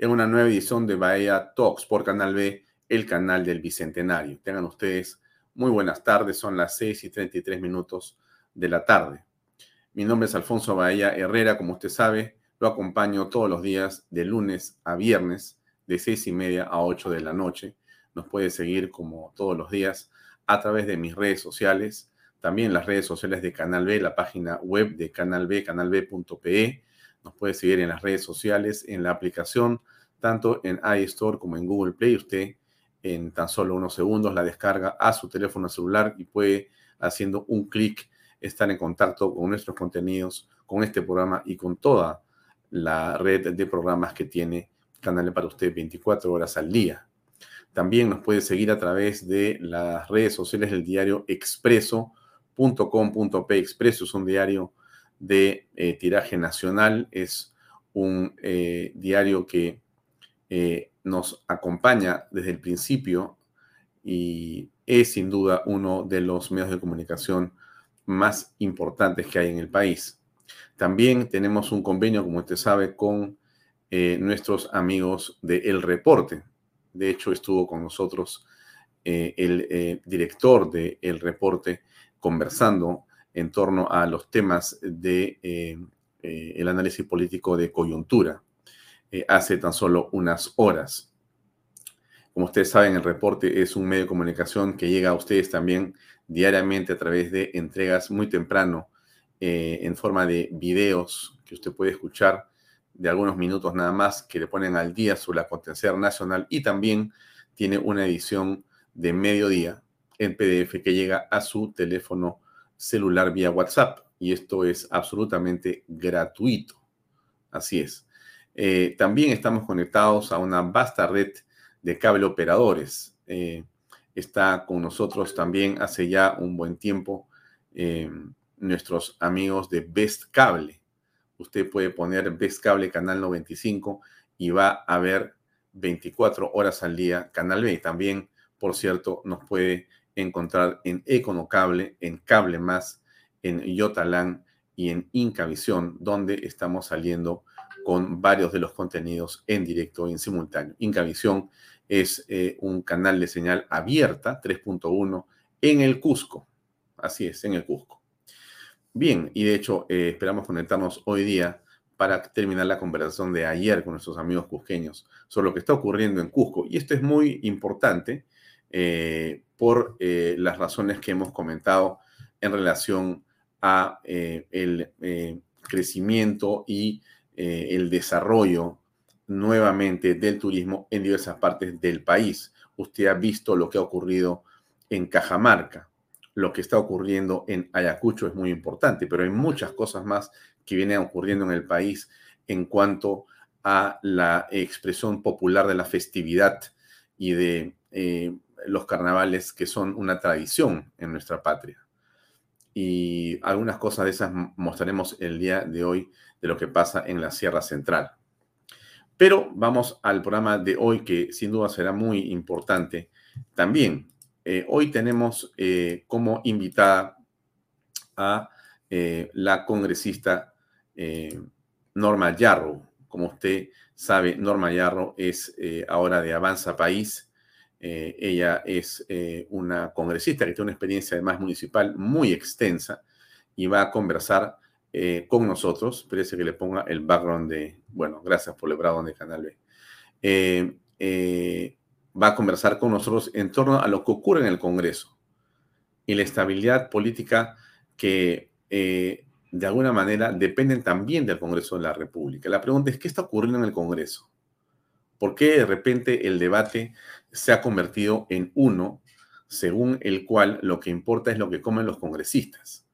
en una nueva edición de Bahía Talks por Canal B, el canal del Bicentenario. Tengan ustedes muy buenas tardes, son las 6 y 33 minutos de la tarde. Mi nombre es Alfonso Bahía Herrera, como usted sabe, lo acompaño todos los días de lunes a viernes, de 6 y media a 8 de la noche. Nos puede seguir como todos los días a través de mis redes sociales, también las redes sociales de Canal B, la página web de Canal B, canalb.pe nos puede seguir en las redes sociales, en la aplicación, tanto en iStore como en Google Play. Usted en tan solo unos segundos la descarga a su teléfono celular y puede, haciendo un clic, estar en contacto con nuestros contenidos, con este programa y con toda la red de programas que tiene Canal para usted 24 horas al día. También nos puede seguir a través de las redes sociales del diario expreso.com.p. Expreso es un diario de eh, tiraje nacional. Es un eh, diario que eh, nos acompaña desde el principio y es sin duda uno de los medios de comunicación más importantes que hay en el país. También tenemos un convenio, como usted sabe, con nuestros amigos de El Reporte. De hecho, estuvo con nosotros el director de El Reporte conversando en torno a los temas de eh, eh, el análisis político de coyuntura eh, hace tan solo unas horas. Como ustedes saben, el reporte es un medio de comunicación que llega a ustedes también diariamente a través de entregas muy temprano en forma de videos que usted puede escuchar de algunos minutos nada más que le ponen al día sobre la acontecer nacional y también tiene una edición de mediodía en PDF que llega a su teléfono celular vía WhatsApp y esto es absolutamente gratuito. Así es. Eh, también estamos conectados a una vasta red de cable operadores. Eh, está con nosotros también hace ya un buen tiempo eh, nuestros amigos de Best Cable. Usted puede poner Best Cable Canal 95 y va a ver 24 horas al día Canal B. También, por cierto, nos puede encontrar en Econocable, en Cable Más, en Yotalan y en Incavisión, donde estamos saliendo con varios de los contenidos en directo y en simultáneo. Incavisión es eh, un canal de señal abierta, 3.1, en el Cusco. Así es, en el Cusco. Bien, y de hecho eh, esperamos conectarnos hoy día para terminar la conversación de ayer con nuestros amigos cusqueños sobre lo que está ocurriendo en Cusco. Y esto es muy importante eh, por eh, las razones que hemos comentado en relación a eh, el crecimiento y el desarrollo nuevamente del turismo en diversas partes del país. Usted ha visto lo que ha ocurrido en Cajamarca, lo que está ocurriendo en Ayacucho es muy importante, pero hay muchas cosas más que vienen ocurriendo en el país en cuanto a la expresión popular de la festividad y de eh, los carnavales que son una tradición en nuestra patria. Y algunas cosas de esas mostraremos el día de hoy de lo que pasa en la Sierra Central. Pero vamos al programa de hoy que sin duda será muy importante también. Eh, hoy tenemos eh, como invitada a la congresista Norma Yarro. Como usted sabe, Norma Yarro es ahora de Avanza País eh, ella es eh, una congresista que tiene una experiencia además municipal muy extensa y va a conversar eh, con nosotros. Parece que le ponga el background de, bueno, gracias por el background de Canal B. va a conversar con nosotros en torno a lo que ocurre en el Congreso y la estabilidad política que de alguna manera dependen también del Congreso de la República. La pregunta es, ¿qué está ocurriendo en el Congreso? ¿Por qué de repente el debate se ha convertido en uno según el cual lo que importa es lo que comen los congresistas?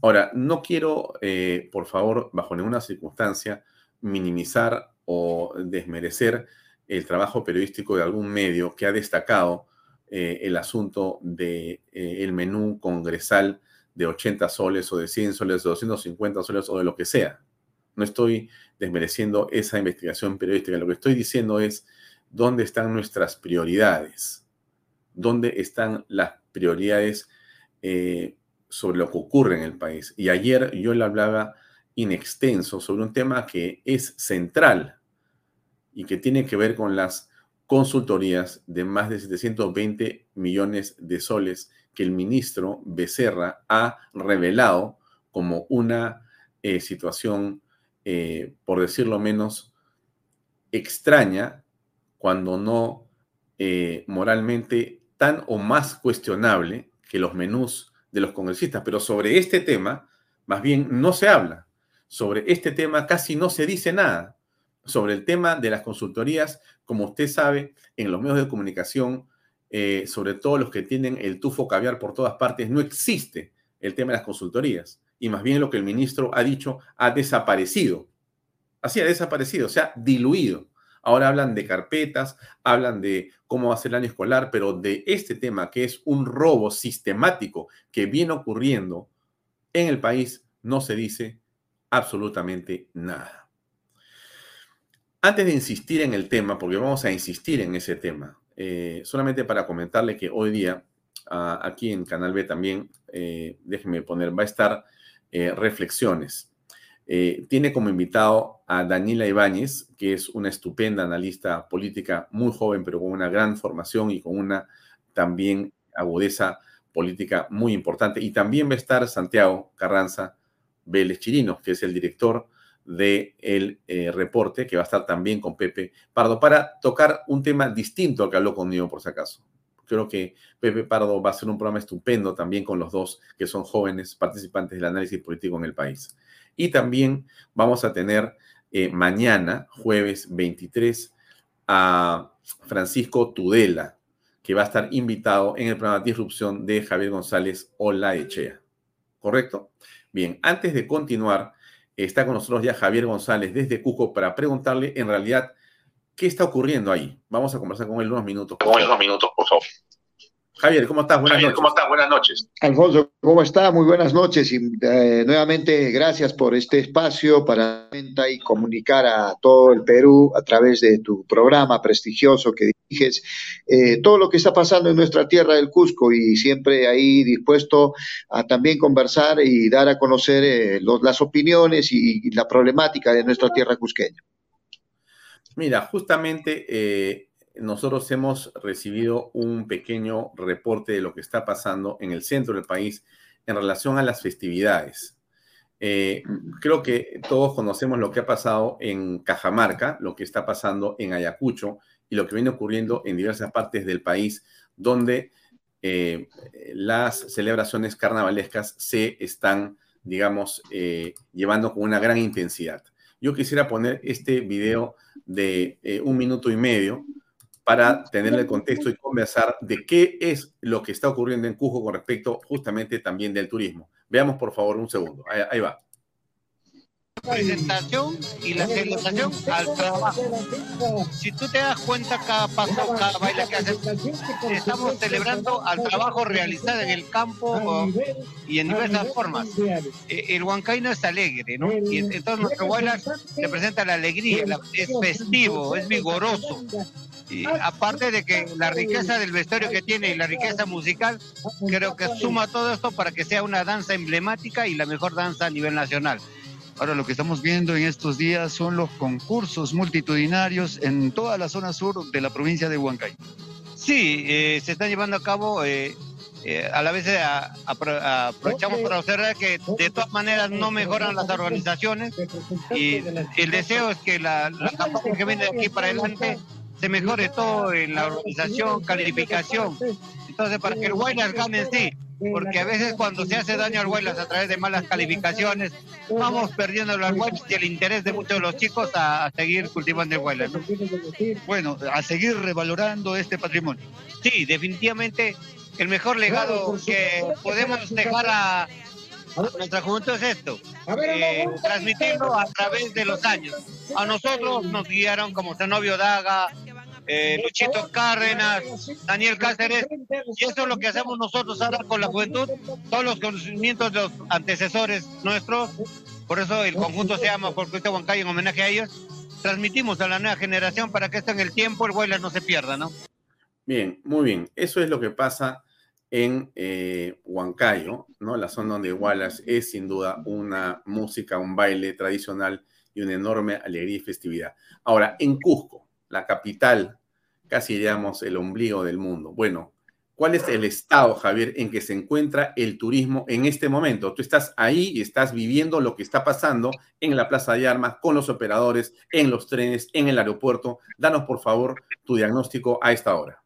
Ahora, no quiero, eh, por favor, bajo ninguna circunstancia, minimizar o desmerecer el trabajo periodístico de algún medio que ha destacado eh, el asunto del de, eh, menú congresal de 80 soles o de 100 soles o 250 soles o de lo que sea. No estoy desmereciendo esa investigación periodística. Lo que estoy diciendo es dónde están nuestras prioridades, dónde están las prioridades eh, sobre lo que ocurre en el país. Y ayer yo le hablaba in extenso sobre un tema que es central y que tiene que ver con las consultorías de más de 720 millones de soles que el ministro Becerra ha revelado como una eh, situación eh, por decirlo menos, extraña, cuando no eh, moralmente tan o más cuestionable que los menús de los congresistas. Pero sobre este tema, más bien, no se habla. Sobre este tema casi no se dice nada. Sobre el tema de las consultorías, como usted sabe, en los medios de comunicación, eh, sobre todo los que tienen el tufo caviar por todas partes, no existe el tema de las consultorías y más bien lo que el ministro ha dicho ha desaparecido. Así ha desaparecido, se ha diluido. Ahora hablan de carpetas, hablan de cómo va a ser el año escolar, pero de este tema que es un robo sistemático que viene ocurriendo en el país, no se dice absolutamente nada. Antes de insistir en el tema, porque vamos a insistir en ese tema, eh, solamente para comentarle que hoy día, aquí en Canal B también, eh, déjenme poner, va a estar eh, reflexiones. Eh, tiene como invitado a Daniela Ibáñez, que es una estupenda analista política, muy joven, pero con una gran formación y con una también agudeza política muy importante. Y también va a estar Santiago Carranza Vélez Chirino, que es el director del el eh, reporte, que va a estar también con Pepe Pardo, para tocar un tema distinto al que habló conmigo, por si acaso. Creo que Pepe Pardo va a ser un programa estupendo también con los dos que son jóvenes participantes del análisis político en el país. Y también vamos a tener eh, mañana, jueves 23, a Francisco Tudela, que va a estar invitado en el programa Disrupción de Javier González Olaechea. ¿Correcto? Bien, antes de continuar, está con nosotros ya Javier González desde Cuco para preguntarle en realidad qué está ocurriendo ahí. Vamos a conversar con él unos minutos. Con unos minutos, por favor. Javier, ¿cómo estás? Buenas noches. ¿Cómo estás? Buenas noches. Alfonso, ¿cómo está? Muy buenas noches y eh, nuevamente gracias por este espacio para y comunicar a todo el Perú a través de tu programa prestigioso que diriges eh, todo lo que está pasando en nuestra tierra del Cusco y siempre ahí dispuesto a también conversar y dar a conocer eh, las opiniones y, y, la problemática de nuestra tierra cusqueña. Mira, justamente nosotros hemos recibido un pequeño reporte de lo que está pasando en el centro del país en relación a las festividades. Eh, creo que todos conocemos lo que ha pasado en Cajamarca, lo que está pasando en Ayacucho y lo que viene ocurriendo en diversas partes del país, donde eh, las celebraciones carnavalescas se están, digamos, eh, llevando con una gran intensidad. yo quisiera poner este video de un minuto y medio para tener el contexto y conversar de qué es lo que está ocurriendo en Cusco con respecto justamente también del turismo. Veamos por favor un segundo. ahí va presentación y la celebración al trabajo. Si tú te das cuenta, cada paso, cada baile que hacen, estamos celebrando al trabajo realizado en el campo y en diversas formas. Eh, el huancaíno es alegre, ¿no? Y entonces nuestro baile representa la alegría, es festivo, es vigoroso. Y aparte de que la riqueza del vestuario que tiene y la riqueza musical, creo que suma todo esto para que sea una danza emblemática y la mejor danza a nivel nacional. Ahora lo que estamos viendo en estos días son los concursos multitudinarios en toda la zona sur de la provincia de Huancay. Sí, eh, se están llevando a cabo, eh, eh, a la vez aprovechamos para observar que de todas maneras no mejoran las organizaciones y el deseo es que la, la campaña que viene de aquí para adelante se mejore todo en la organización, calificación. Entonces, para que el Guaynas gane sí, porque a veces cuando se hace daño al Huaylas a través de malas calificaciones, vamos perdiendo los Huaylas y el interés de muchos de los chicos a, seguir cultivando el Huaylas. Bueno, a seguir revalorando este patrimonio. Sí, definitivamente el mejor legado que podemos dejar a, nuestra juventud es esto, eh, transmitirlo a través de los años. A nosotros nos guiaron como Zenobio Daga, eh, Luchito Cárdenas, Daniel Cáceres, y eso es lo que hacemos nosotros ahora con la juventud, todos los conocimientos de los antecesores nuestros, por eso el conjunto se llama Folclore Huancayo en homenaje a ellos, transmitimos a la nueva generación para que esto en el tiempo, el Huaylas no se pierda, ¿no? Bien, muy bien, eso es lo que pasa en eh, Huancayo, ¿no? La zona donde Wallace es sin duda una música, un baile tradicional y una enorme alegría y festividad. Ahora, en Cusco, la capital, casi digamos el ombligo del mundo. Bueno, ¿cuál es el estado, Javier, en que se encuentra el turismo en este momento? Tú estás ahí y estás viviendo lo que está pasando en la Plaza de Armas, con los operadores, en los trenes, en el aeropuerto. Danos, por favor, tu diagnóstico a esta hora.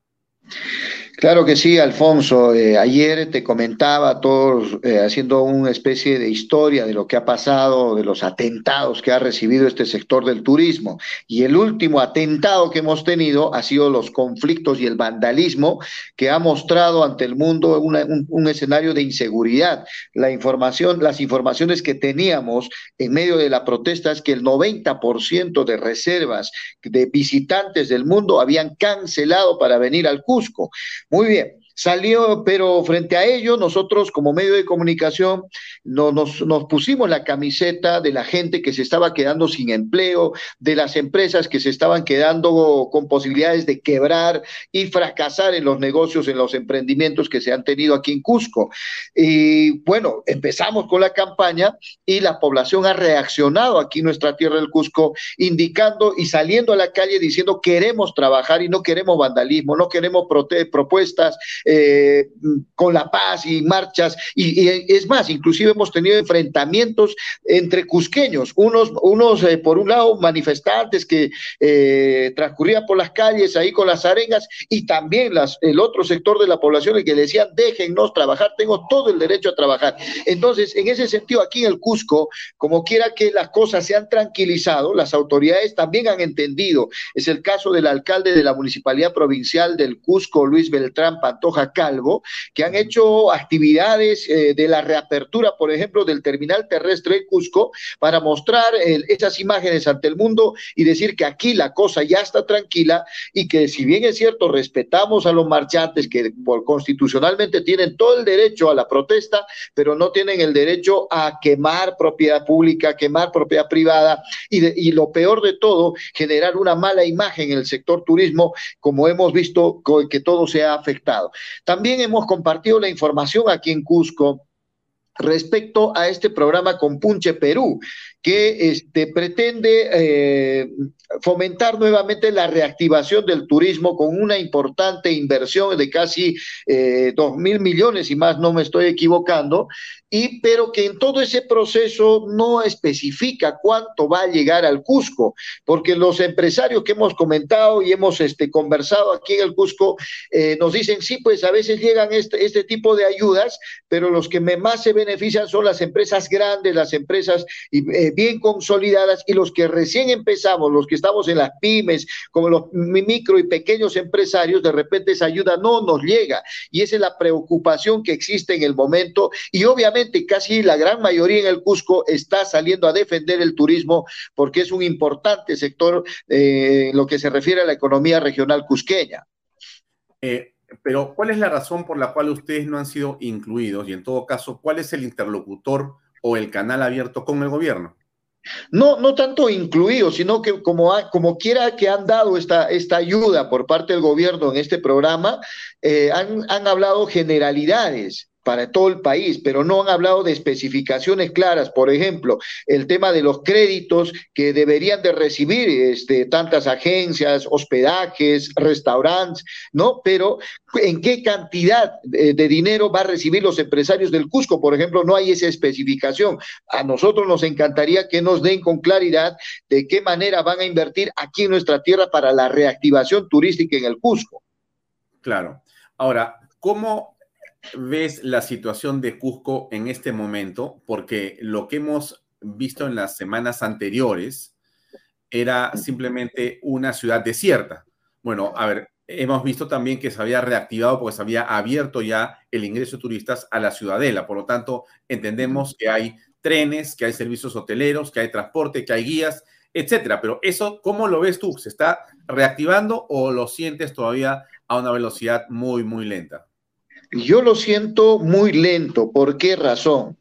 Claro que sí, Alfonso. Eh, ayer te comentaba, todos eh, haciendo una especie de historia de lo que ha pasado, de los atentados que ha recibido este sector del turismo. Y el último atentado que hemos tenido ha sido los conflictos y el vandalismo que ha mostrado ante el mundo un, un, escenario de inseguridad. La información, las informaciones que teníamos en medio de la protesta es que el 90% de reservas de visitantes del mundo habían cancelado para venir al Cusco. Muy bien. Salió, pero frente a ello, nosotros como medio de comunicación no, nos, nos, pusimos la camiseta de la gente que se estaba quedando sin empleo, de las empresas que se estaban quedando con posibilidades de quebrar y fracasar en los negocios, en los emprendimientos que se han tenido aquí en Cusco. Y bueno, empezamos con la campaña y la población ha reaccionado aquí en nuestra tierra del Cusco, indicando y saliendo a la calle diciendo queremos trabajar y no queremos vandalismo, no queremos propuestas eh, con la paz y marchas, y, es más, inclusive hemos tenido enfrentamientos entre cusqueños, unos, unos eh, por un lado manifestantes que eh, transcurrían por las calles ahí con las arengas, y también las, el otro sector de la población el que decían, déjennos trabajar, tengo todo el derecho a trabajar. Entonces, en ese sentido, aquí en el Cusco, como quiera que las cosas se han tranquilizado, las autoridades también han entendido. Es el caso del alcalde de la Municipalidad Provincial del Cusco, Luis Beltrán Pantoja, Calvo, que han hecho actividades eh, de la reapertura, por ejemplo, del terminal terrestre de Cusco, para mostrar esas imágenes ante el mundo y decir que aquí la cosa ya está tranquila y que si bien es cierto, respetamos a los marchantes que por, constitucionalmente tienen todo el derecho a la protesta, pero no tienen el derecho a quemar propiedad pública, quemar propiedad privada y, y lo peor de todo, generar una mala imagen en el sector turismo, como hemos visto que todo se ha afectado. También hemos compartido la información aquí en Cusco respecto a este programa Compunche Perú, que este, pretende eh, fomentar nuevamente la reactivación del turismo con una importante inversión de casi eh, dos mil millones, y más no me estoy equivocando, y, pero que en todo ese proceso no especifica cuánto va a llegar al Cusco, porque los empresarios que hemos comentado y hemos este, conversado aquí en el Cusco eh, nos dicen, sí, pues a veces llegan este, este tipo de ayudas, pero los que más se benefician son las empresas grandes, las empresas bien consolidadas y los que recién empezamos, los que estamos en las pymes, como los micro y pequeños empresarios, de repente esa ayuda no nos llega. Y esa es la preocupación que existe en el momento. Y obviamente casi la gran mayoría en el Cusco está saliendo a defender el turismo porque es un importante sector eh, en lo que se refiere a la economía regional cusqueña. Eh, pero, ¿cuál es la razón por la cual ustedes no han sido incluidos? Y en todo caso, ¿cuál es el interlocutor o el canal abierto con el gobierno? No, no tanto incluidos, sino que como, como quiera que han dado esta, esta ayuda por parte del gobierno en este programa, eh, han, han hablado generalidades para todo el país, pero no han hablado de especificaciones claras. Por ejemplo, el tema de los créditos que deberían de recibir este, tantas agencias, hospedajes, restaurantes, ¿no? Pero en qué cantidad de, de, dinero va a recibir los empresarios del Cusco, por ejemplo, no hay esa especificación. A nosotros nos encantaría que nos den con claridad de qué manera van a invertir aquí en nuestra tierra para la reactivación turística en el Cusco. Claro. Ahora, ¿cómo ves la situación de Cusco en este momento? Porque lo que hemos visto en las semanas anteriores era simplemente una ciudad desierta. Bueno, a ver, hemos visto también que se había reactivado porque se había abierto ya el ingreso de turistas a la ciudadela. Por lo tanto, entendemos que hay trenes, que hay servicios hoteleros, que hay transporte, que hay guías, etcétera. Pero eso, ¿cómo lo ves tú? ¿Se está reactivando o lo sientes todavía a una velocidad muy, muy lenta? Yo lo siento muy lento. ¿Por qué razón?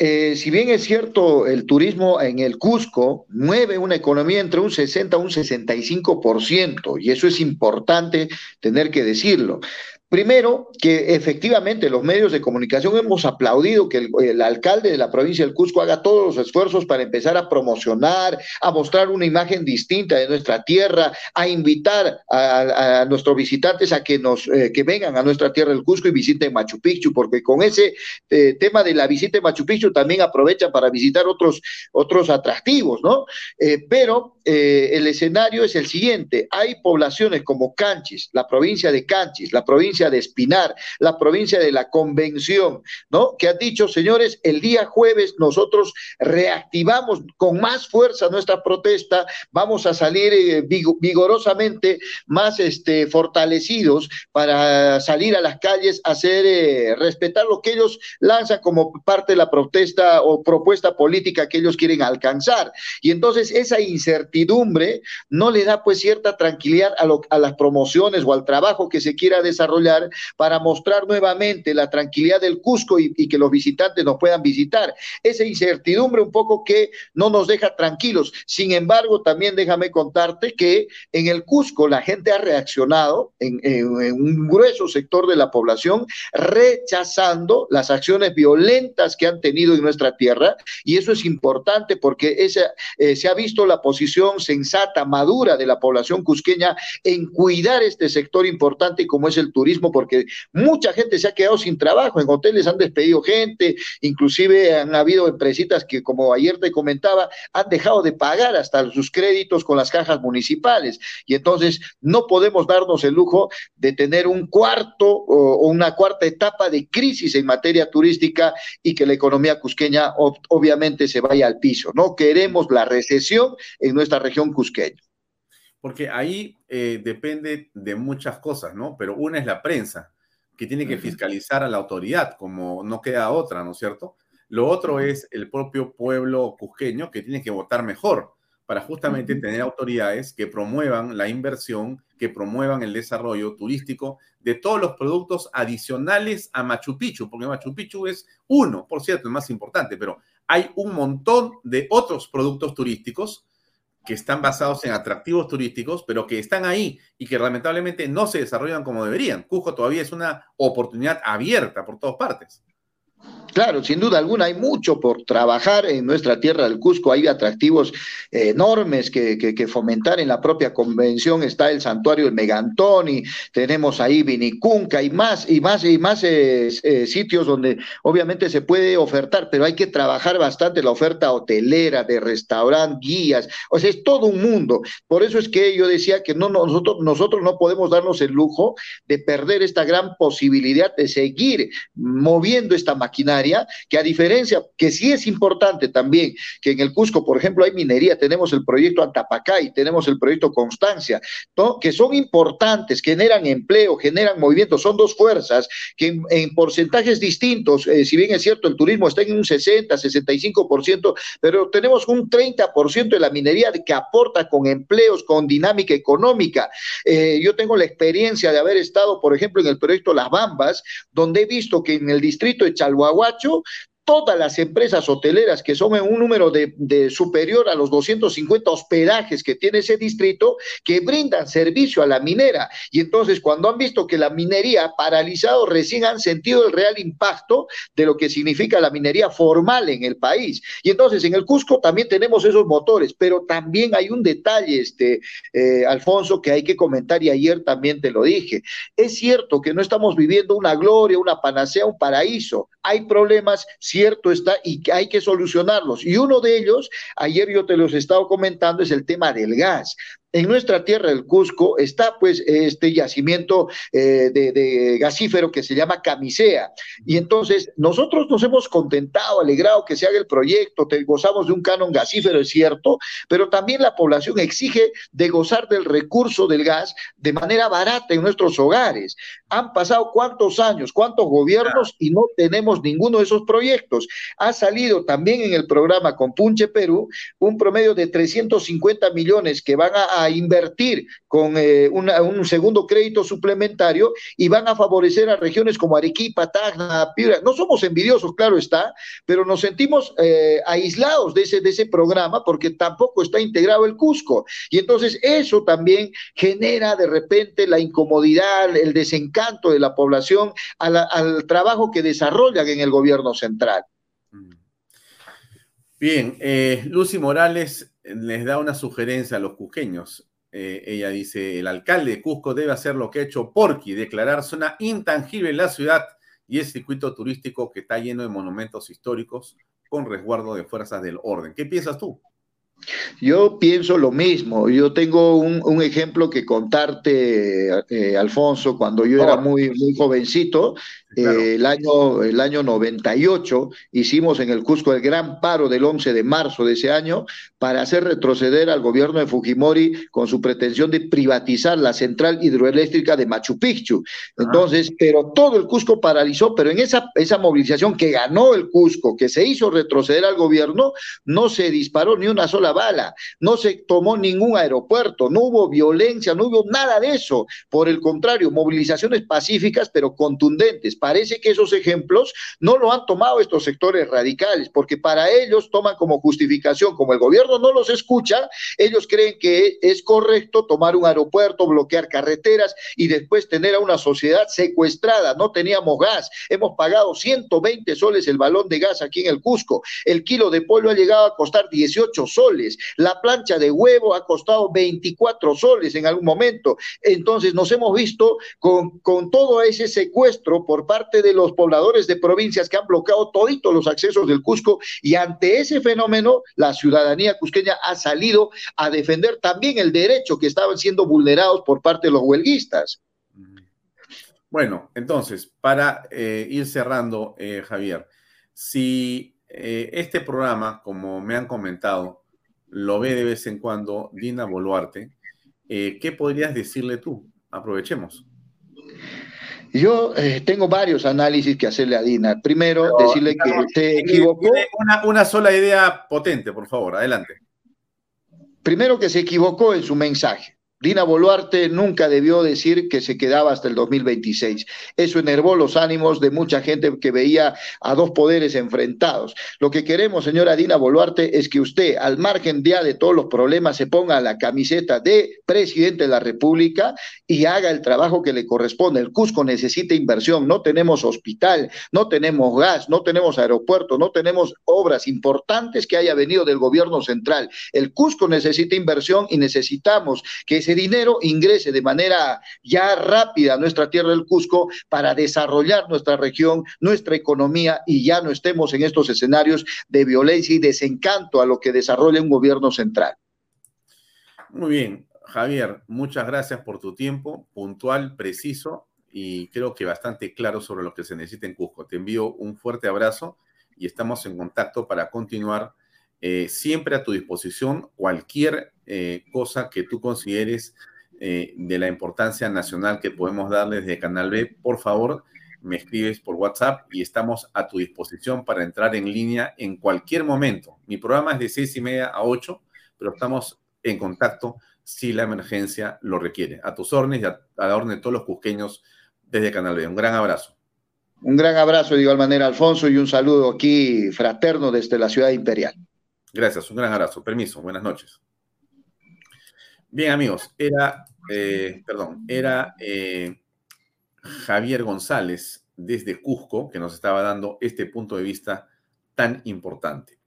Eh, si bien es cierto, el turismo en el Cusco mueve una economía entre un 60 a un 65%, y eso es importante tener que decirlo. Primero, que efectivamente los medios de comunicación hemos aplaudido que el, alcalde de la provincia del Cusco haga todos los esfuerzos para empezar a promocionar, a mostrar una imagen distinta de nuestra tierra, a invitar a, nuestros visitantes a que nos eh, que vengan a nuestra tierra del Cusco y visiten Machu Picchu, porque con ese eh, tema de la visita de Machu Picchu también aprovechan para visitar otros, otros atractivos, ¿no? Eh, pero el escenario es el siguiente: hay poblaciones como Canchis, la provincia de Canchis, la provincia de Espinar, la provincia de la Convención, ¿no? Que ha dicho, señores, el día jueves nosotros reactivamos con más fuerza nuestra protesta, vamos a salir eh, vigorosamente más este, fortalecidos para salir a las calles, hacer eh, respetar lo que ellos lanzan como parte de la protesta o propuesta política que ellos quieren alcanzar. Y entonces esa incertidumbre no le da pues cierta tranquilidad a, lo, a las promociones o al trabajo que se quiera desarrollar para mostrar nuevamente la tranquilidad del Cusco y, que los visitantes nos puedan visitar. Esa incertidumbre un poco que no nos deja tranquilos. Sin embargo, también déjame contarte que en el Cusco la gente ha reaccionado en un grueso sector de la población rechazando las acciones violentas que han tenido en nuestra tierra y eso es importante porque esa, eh, se ha visto la posición sensata, madura de la población cusqueña en cuidar este sector importante como es el turismo porque mucha gente se ha quedado sin trabajo, en hoteles han despedido gente, inclusive han habido empresitas que, como ayer te comentaba, han dejado de pagar hasta sus créditos con las cajas municipales. Y entonces no podemos darnos el lujo de tener un cuarto o una cuarta etapa de crisis en materia turística y que la economía cusqueña obviamente se vaya al piso. No queremos la recesión en nuestra región cusqueña porque ahí eh, depende de muchas cosas, ¿no? Pero una es la prensa, que tiene que fiscalizar a la autoridad, como no queda otra, ¿no es cierto? Lo otro es el propio pueblo cusqueño, que tiene que votar mejor para justamente tener autoridades que promuevan la inversión, que promuevan el desarrollo turístico de todos los productos adicionales a Machu Picchu, porque Machu Picchu es uno, por cierto, el más importante, pero hay un montón de otros productos turísticos que están basados en atractivos turísticos, pero que están ahí y que lamentablemente no se desarrollan como deberían. Cusco todavía es una oportunidad abierta por todas partes. Claro, sin duda alguna, hay mucho por trabajar en nuestra tierra del Cusco, hay atractivos enormes que, fomentar. En la propia convención, está el santuario del Megantoni, tenemos ahí Vinicunca y más, y más, y más eh, eh, sitios donde obviamente se puede ofertar, pero hay que trabajar bastante la oferta hotelera, de restaurante, guías, o sea, es todo un mundo. Por eso es que yo decía que no, nosotros, nosotros no podemos darnos el lujo de perder esta gran posibilidad de seguir moviendo esta maquinaria que a diferencia, que sí es importante también, que en el Cusco, por ejemplo, hay minería, tenemos el proyecto Antapacay, tenemos el proyecto Constancia, que son importantes, generan empleo, generan movimiento, son dos fuerzas que en, porcentajes distintos, eh, si bien es cierto, el turismo está en un 60, 65%, pero tenemos un 30% de la minería que aporta con empleos, con dinámica económica. Eh, yo tengo la experiencia de haber estado, por ejemplo, en el proyecto Las Bambas, donde he visto que en el distrito de बच्चों todas las empresas hoteleras que son en un número de, superior a los 250 hospedajes que tiene ese distrito, que brindan servicio a la minera. Y entonces cuando han visto que la minería ha paralizado, recién han sentido el real impacto de lo que significa la minería formal en el país. Y entonces en el Cusco también tenemos esos motores, pero también hay un detalle, este, eh, Alfonso, que hay que comentar y ayer también te lo dije. Es cierto que no estamos viviendo una gloria, una panacea, un paraíso. Hay problemas, cierto está, y que hay que solucionarlos. Y uno de ellos, ayer yo te los he estado comentando, es el tema del gas en nuestra tierra, el Cusco, está pues este yacimiento eh, de, gasífero que se llama Camisea. Y entonces nosotros nos hemos contentado, alegrado que se haga el proyecto, gozamos de un canon gasífero, es cierto, pero también la población exige de gozar del recurso del gas de manera barata en nuestros hogares. Han pasado cuántos años, cuántos gobiernos y no tenemos ninguno de esos proyectos. Ha salido también en el programa con Punche Perú un promedio de 350 millones que van a a invertir con eh, un segundo crédito suplementario y van a favorecer a regiones como Arequipa, Tacna, Piura. No somos envidiosos, claro está, pero nos sentimos eh, aislados de ese, de ese programa porque tampoco está integrado el Cusco. Y entonces eso también genera de repente la incomodidad, el desencanto de la población al trabajo que desarrollan en el gobierno central. Mm. Bien, eh, Lucy Morales les da una sugerencia a los cusqueños. Eh, ella dice, el alcalde de Cusco debe hacer lo que ha hecho Porqui, declarar zona intangible en la ciudad y el circuito turístico que está lleno de monumentos históricos con resguardo de fuerzas del orden. ¿Qué piensas tú? Yo pienso lo mismo. Yo tengo un, ejemplo que contarte, eh, Alfonso, cuando yo era muy, muy jovencito, eh, el, año, el año 98, hicimos en el Cusco el gran paro del 11 de marzo de ese año para hacer retroceder al gobierno de Fujimori con su pretensión de privatizar la central hidroeléctrica de Machu Picchu. Entonces, pero todo el Cusco paralizó, pero en esa, esa movilización que ganó el Cusco, que se hizo retroceder al gobierno, no se disparó ni una sola bala, no se tomó ningún aeropuerto, no hubo violencia, no hubo nada de eso. Por el contrario, movilizaciones pacíficas pero contundentes. Parece que esos ejemplos no lo han tomado estos sectores radicales, porque para ellos toman como justificación, como el gobierno no los escucha, ellos creen que es correcto tomar un aeropuerto, bloquear carreteras y después tener a una sociedad secuestrada. No teníamos gas, hemos pagado 120 soles el balón de gas aquí en el Cusco, el kilo de pollo ha llegado a costar 18 soles la plancha de huevo ha costado 24 soles en algún momento. Entonces nos hemos visto con, todo ese secuestro por parte de los pobladores de provincias que han bloqueado toditos los accesos del Cusco y ante ese fenómeno la ciudadanía cusqueña ha salido a defender también el derecho que estaban siendo vulnerados por parte de los huelguistas. Bueno, entonces, para eh, ir cerrando, eh, Javier, si eh, este programa, como me han comentado, lo ve de vez en cuando Dina Boluarte. Eh, ¿Qué podrías decirle tú? Aprovechemos. Yo eh, tengo varios análisis que hacerle a Dina. Primero, decirle que se equivocó. Una, una sola idea potente, por favor, adelante. Primero que se equivocó en su mensaje. Dina Boluarte nunca debió decir que se quedaba hasta el 2026. Eso enervó los ánimos de mucha gente que veía a dos poderes enfrentados. Lo que queremos, señora Dina Boluarte, es que usted, al margen ya de todos los problemas, se ponga la camiseta de presidente de la República y haga el trabajo que le corresponde. El Cusco necesita inversión, no tenemos hospital, no tenemos gas, no tenemos aeropuerto, no tenemos obras importantes que haya venido del gobierno central. El Cusco necesita inversión y necesitamos que ese dinero ingrese de manera ya rápida a nuestra tierra del Cusco para desarrollar nuestra región, nuestra economía y ya no estemos en estos escenarios de violencia y desencanto a lo que desarrolla un gobierno central. Muy bien, Javier, muchas gracias por tu tiempo, puntual, preciso y creo que bastante claro sobre lo que se necesita en Cusco. Te envío un fuerte abrazo y estamos en contacto para continuar eh, siempre a tu disposición cualquier eh, cosa que tú consideres eh, de la importancia nacional que podemos darles de Canal B. Por favor, me escribes por WhatsApp y estamos a tu disposición para entrar en línea en cualquier momento. Mi programa es de seis y media a ocho, pero estamos en contacto si la emergencia lo requiere. A tus órdenes y a, la orden de todos los cusqueños desde Canal B. Un gran abrazo. Un gran abrazo de igual manera, Alfonso, y un saludo aquí fraterno desde la ciudad imperial. Gracias, un gran abrazo. Permiso, buenas noches. Bien, amigos, era, eh, perdón, era eh, Javier González desde Cusco que nos estaba dando este punto de vista tan importante.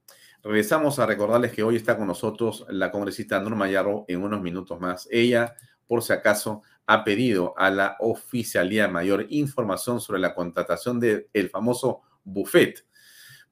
Regresamos a recordarles que hoy está con nosotros la congresista Norma Yarro en unos minutos más. Ella, por si acaso, ha pedido a la oficialía mayor información sobre la contratación del famoso buffet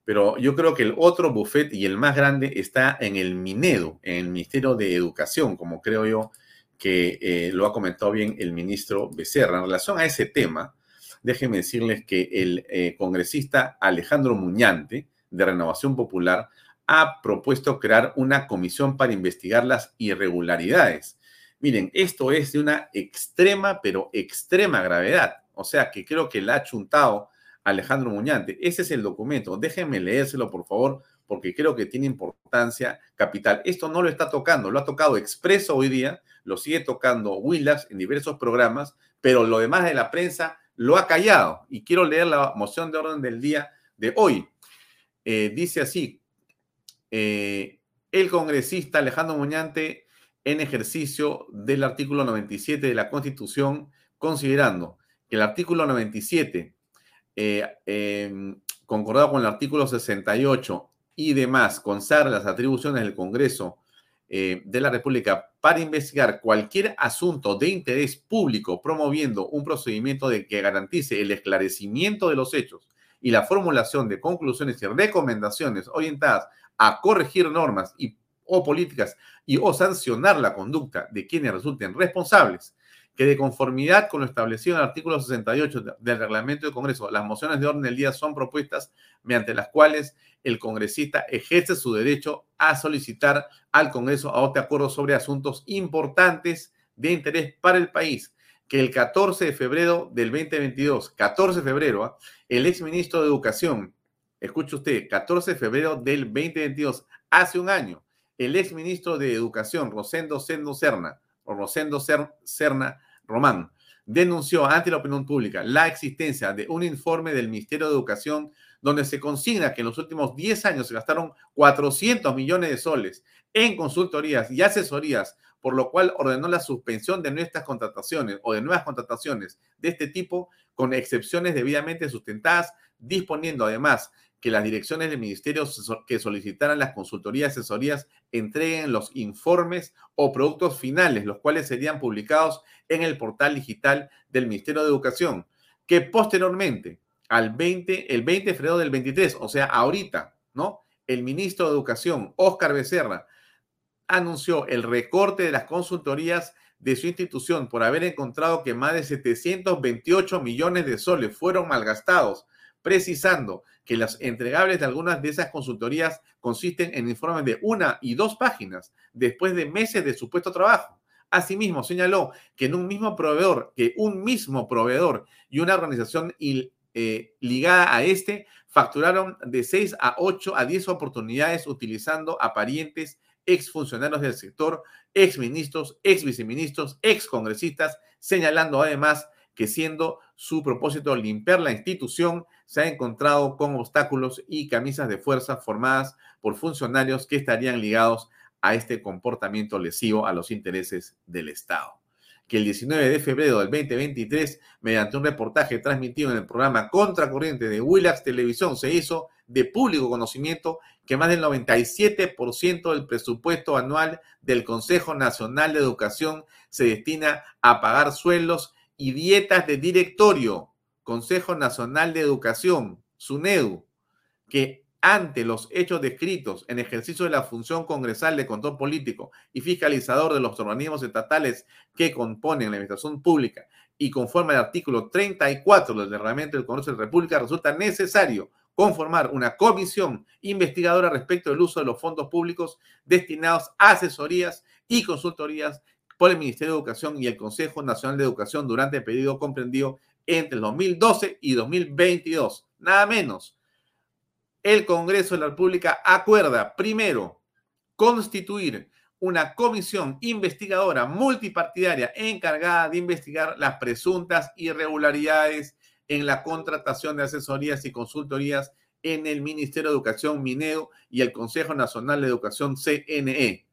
pero yo creo que el otro buffet y el más grande está en el Minedo, en el Ministerio de Educación, como creo yo que eh, lo ha comentado bien el ministro Becerra. En relación a ese tema, déjenme decirles que el eh, congresista Alejandro Muñante, de Renovación Popular, ha propuesto crear una comisión para investigar las irregularidades. Miren, esto es de una extrema, pero extrema gravedad. O sea que creo que la ha chuntado Alejandro Muñante. Ese es el documento. Déjenme leérselo, por favor, porque creo que tiene importancia capital. Esto no lo está tocando, lo ha tocado Expreso hoy día, lo sigue tocando Willax en diversos programas, pero lo demás de la prensa lo ha callado. Y quiero leer la moción de orden del día de hoy. Eh, dice así, eh, el congresista Alejandro Muñante en ejercicio del artículo 97 de la Constitución, considerando que el artículo 97 eh, em, concordado con el artículo 68 y demás, consagra las atribuciones del Congreso eh, de la República para investigar cualquier asunto de interés público, promoviendo un procedimiento de que garantice el esclarecimiento de los hechos y la formulación de conclusiones y recomendaciones orientadas a corregir normas y, o políticas y o sancionar la conducta de quienes resulten responsables que de conformidad con lo establecido en el artículo 68 del reglamento del Congreso, las mociones de orden del día son propuestas mediante las cuales el congresista ejerce su derecho a solicitar al Congreso a otro acuerdo sobre asuntos importantes de interés para el país. Que el 14 de febrero del 2022, 14 de febrero, ¿ah? el exministro de Educación, escuche usted, 14 de febrero del 2022, hace un año, el exministro de Educación, Rosendo Sendo Serna, o Rosendo Serna Román, denunció ante la opinión pública la existencia de un informe del Ministerio de Educación donde se consigna que en los últimos 10 años se gastaron 400 millones de soles en consultorías y asesorías, por lo cual ordenó la suspensión de nuestras contrataciones o de nuevas contrataciones de este tipo, con excepciones debidamente sustentadas, disponiendo además que las direcciones de ministerios que solicitaran las consultorías y asesorías entreguen los informes o productos finales, los cuales serían publicados en el portal digital del Ministerio de Educación, que posteriormente, al 20, el 20 de febrero del 23, o sea, ahorita, ¿no? El ministro de Educación, Óscar Becerra, anunció el recorte de las consultorías de su institución por haber encontrado que más de 728 millones de soles fueron malgastados precisando que las entregables de algunas de esas consultorías consisten en informes de una y dos páginas después de meses de supuesto trabajo. Asimismo, señaló que en un mismo proveedor, que un mismo proveedor y una organización eh, ligada a este facturaron de 6 a 8 a 10 oportunidades utilizando a parientes exfuncionarios del sector, exministros, exviceministros, excongresistas, señalando además que siendo su propósito limpiar la institución, se ha encontrado con obstáculos y camisas de fuerza formadas por funcionarios que estarían ligados a este comportamiento lesivo a los intereses del Estado. Que el 19 de febrero del 2023, mediante un reportaje transmitido en el programa Contracorriente de Willax Televisión, se hizo de público conocimiento que más del 97% del presupuesto anual del Consejo Nacional de Educación se destina a pagar sueldos y dietas de directorio, Consejo Nacional de Educación, SUNEDU, que ante los hechos descritos en ejercicio de la función congresal de control político y fiscalizador de los organismos estatales que componen la administración pública y conforme al artículo 34 del reglamento del Congreso de la República, resulta necesario conformar una comisión investigadora respecto del uso de los fondos públicos destinados a asesorías y consultorías por el Ministerio de Educación y el Consejo Nacional de Educación durante el periodo comprendido entre el 2012 y 2022. Nada menos. El Congreso de la República acuerda, primero, constituir una comisión investigadora multipartidaria encargada de investigar las presuntas irregularidades en la contratación de asesorías y consultorías en el Ministerio de Educación Mineo y el Consejo Nacional de Educación CNE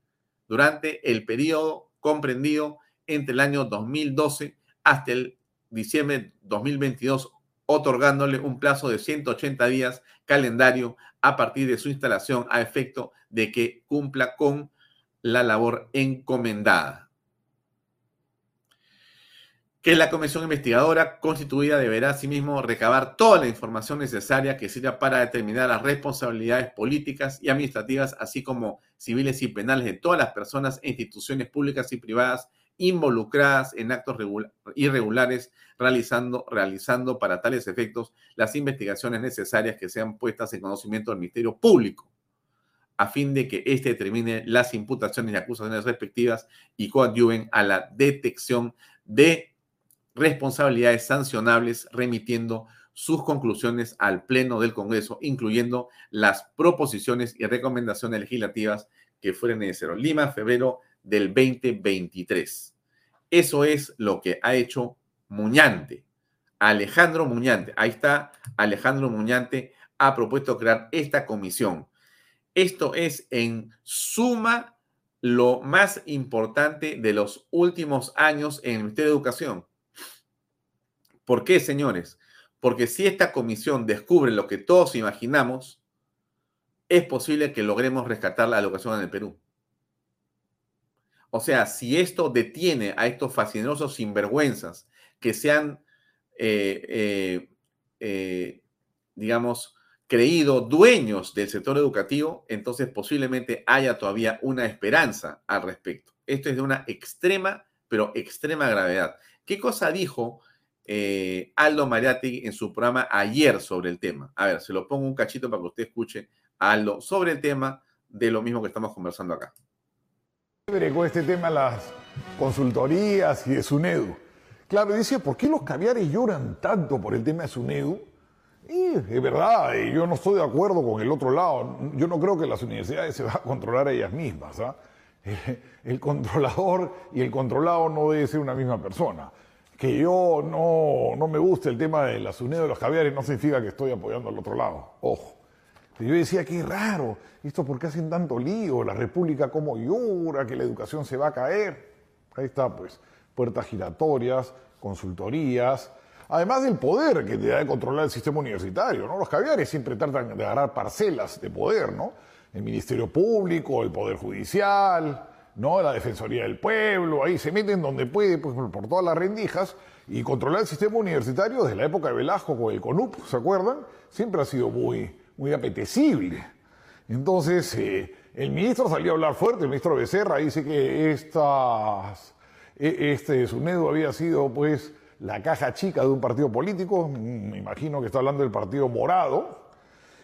durante el periodo comprendido entre el año 2012 hasta el diciembre 2022, otorgándole un plazo de 180 días calendario a partir de su instalación a efecto de que cumpla con la labor encomendada. Que la comisión investigadora constituida deberá asimismo recabar toda la información necesaria que sirva para determinar las responsabilidades políticas y administrativas, así como civiles y penales de todas las personas e instituciones públicas y privadas involucradas en actos irregulares, realizando, realizando para tales efectos las investigaciones necesarias que sean puestas en conocimiento del Ministerio Público, a fin de que éste determine las imputaciones y acusaciones respectivas y coadyuven a la detección de responsabilidades sancionables remitiendo sus conclusiones al Pleno del Congreso, incluyendo las proposiciones y recomendaciones legislativas que fueran necesarias. Lima, febrero del 2023. Eso es lo que ha hecho Muñante. Alejandro Muñante, ahí está, Alejandro Muñante ha propuesto crear esta comisión. Esto es en suma lo más importante de los últimos años en el Ministerio de Educación. ¿Por qué, señores? Porque si esta comisión descubre lo que todos imaginamos, es posible que logremos rescatar la educación en el Perú. O sea, si esto detiene a estos fascinerosos sinvergüenzas que se han, eh, eh, eh, digamos, creído dueños del sector educativo, entonces posiblemente haya todavía una esperanza al respecto. Esto es de una extrema, pero extrema gravedad. ¿Qué cosa dijo Aldo Mariatti en su programa ayer sobre el tema. A ver, se lo pongo un cachito para que usted escuche a Aldo sobre el tema de lo mismo que estamos conversando acá. Con este tema las consultorías y de SUNEDU. Claro, dice, ¿por qué los caviares lloran tanto por el tema de SUNEDU? Es verdad, yo no estoy de acuerdo con el otro lado. Yo no creo que las universidades se van a controlar a ellas mismas. ¿ah? El controlador y el controlado no debe ser una misma persona que yo no, no me guste el tema de la SUNED de los caviares no significa que estoy apoyando al otro lado. Ojo. Yo decía, qué raro, esto por qué hacen tanto lío, la República como llora, que la educación se va a caer. Ahí está, pues, puertas giratorias, consultorías, además del poder que te da de controlar el sistema universitario, ¿no? Los caviares siempre tratan de agarrar parcelas de poder, ¿no? El Ministerio Público, el Poder Judicial, ¿no? La Defensoría del Pueblo, ahí se meten donde puede, pues, por todas las rendijas, y controlar el sistema universitario desde la época de Velasco con el CONUP, ¿se acuerdan? Siempre ha sido muy, muy apetecible. Entonces, eh, el ministro salió a hablar fuerte, el ministro Becerra dice que estas, e, este SUNEDU había sido, pues, la caja chica de un partido político, me imagino que está hablando del Partido Morado,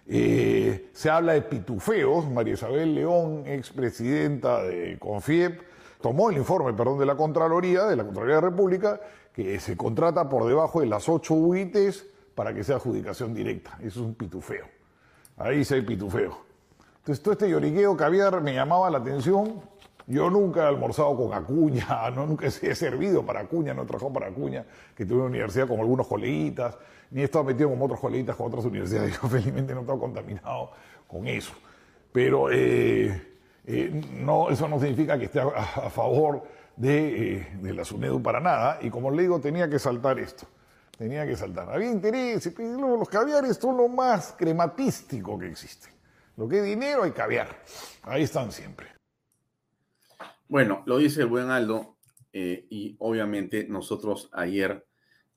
eh, se habla de pitufeos. María Isabel León, expresidenta de CONFIEP, tomó el informe, perdón, de la Contraloría, de la Contraloría de la República, que se contrata por debajo de las ocho UITs para que sea adjudicación directa. Eso es un pitufeo. Ahí sí hay pitufeo. Entonces todo este lloriqueo caviar me llamaba la atención. Yo nunca he almorzado con Acuña, no, nunca he servido para Acuña, no he trabajado para Acuña, que tuve una universidad con algunos coleguitas, ni he estado metido con otros coleguitas con otras universidades. Yo felizmente no he estado contaminado con eso. Pero eh, eh, no, eso no significa que esté a, favor de, eh, de, la SUNEDU para nada. Y como le digo, tenía que saltar esto. Tenía que saltar. Había interés. Los caviares son lo más crematístico que existe. Lo que es dinero hay caviar. Ahí están siempre. Bueno, lo dice el buen Aldo. y obviamente nosotros ayer,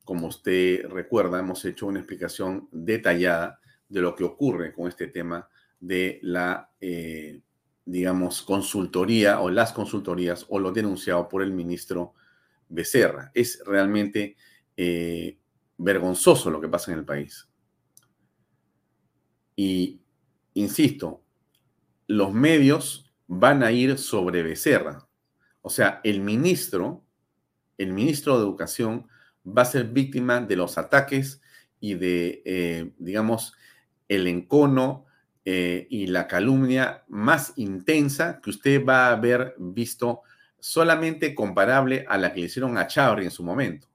como usted recuerda, hemos hecho una explicación detallada de lo que ocurre con este tema de la, eh, digamos, consultoría o las consultorías o lo denunciado por el ministro Becerra. Es realmente eh, vergonzoso lo que pasa en el país. Y, insisto, los medios van a ir sobre Becerra. O sea, el ministro, el ministro de Educación va a ser víctima de los ataques y de, eh, digamos, el encono eh, y la calumnia más intensa que usted va a haber visto solamente comparable a la que le hicieron a Chauri en su momento.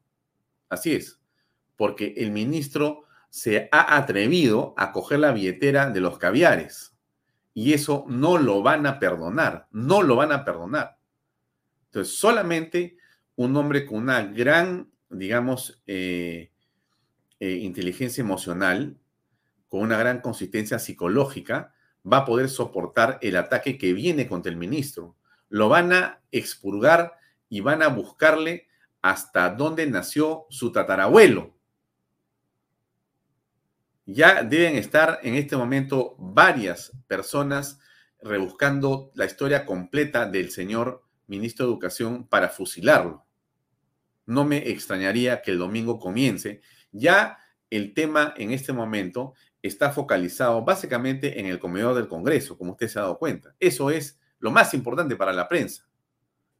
Así es, porque el ministro se ha atrevido a coger la billetera de los caviares y eso no lo van a perdonar, no lo van a perdonar. Entonces, solamente un hombre con una gran, digamos, eh, eh, inteligencia emocional con una gran consistencia psicológica, va a poder soportar el ataque que viene contra el ministro. Lo van a expurgar y van a buscarle hasta dónde nació su tatarabuelo. Ya deben estar en este momento varias personas rebuscando la historia completa del señor ministro de Educación para fusilarlo. No me extrañaría que el domingo comience. Ya el tema en este momento está focalizado básicamente en el comedor del Congreso, como usted se ha dado cuenta. Eso es lo más importante para la prensa.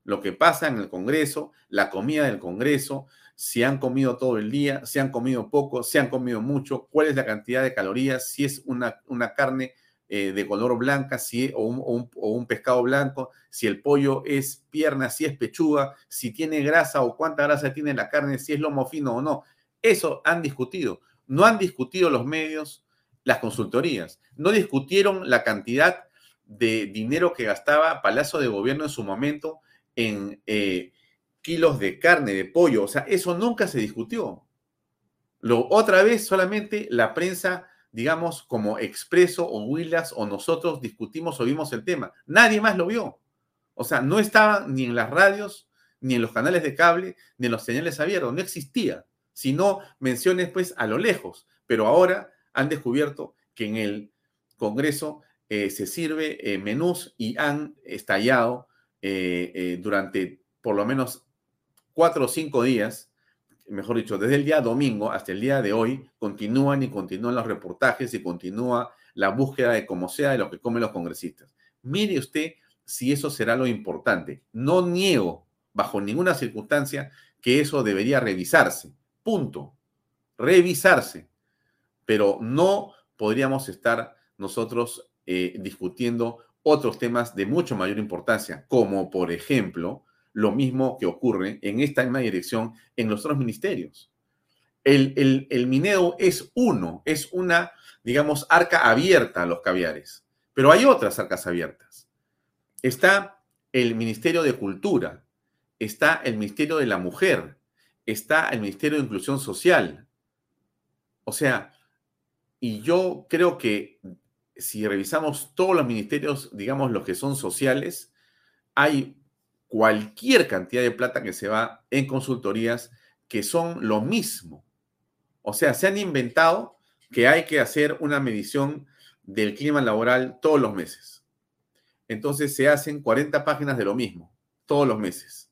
Lo que pasa en el Congreso, la comida del Congreso, si han comido todo el día, si han comido poco, si han comido mucho, cuál es la cantidad de calorías, si es una, una carne eh, de color blanca si, o, un, o un pescado blanco, si el pollo es pierna, si es pechuga, si tiene grasa o cuánta grasa tiene la carne, si es lomo fino o no. Eso han discutido. No han discutido los medios, las consultorías. No discutieron la cantidad de dinero que gastaba Palacio de Gobierno en su momento en eh, kilos de carne, de pollo. O sea, eso nunca se discutió. Lo, otra vez solamente la prensa, digamos, como Expreso o Willas o nosotros discutimos o vimos el tema. Nadie más lo vio. O sea, no estaba ni en las radios, ni en los canales de cable, ni en los señales abiertos. No existía. Sino menciones, pues, a lo lejos. Pero ahora han descubierto que en el Congreso eh, se sirve eh, menús y han estallado eh, durante por lo menos cuatro o cinco días, mejor dicho, desde el día domingo hasta el día de hoy, continúan y continúan los reportajes y continúa la búsqueda de cómo sea de lo que comen los congresistas. Mire usted si eso será lo importante. No niego bajo ninguna circunstancia que eso debería revisarse. Punto. Revisarse pero no podríamos estar nosotros eh, discutiendo otros temas de mucho mayor importancia, como por ejemplo lo mismo que ocurre en esta misma dirección en los otros ministerios. El, el, el mineo es uno, es una, digamos, arca abierta a los caviares, pero hay otras arcas abiertas. Está el Ministerio de Cultura, está el Ministerio de la Mujer, está el Ministerio de Inclusión Social. O sea, y yo creo que si revisamos todos los ministerios, digamos los que son sociales, hay cualquier cantidad de plata que se va en consultorías que son lo mismo. O sea, se han inventado que hay que hacer una medición del clima laboral todos los meses. Entonces se hacen 40 páginas de lo mismo, todos los meses,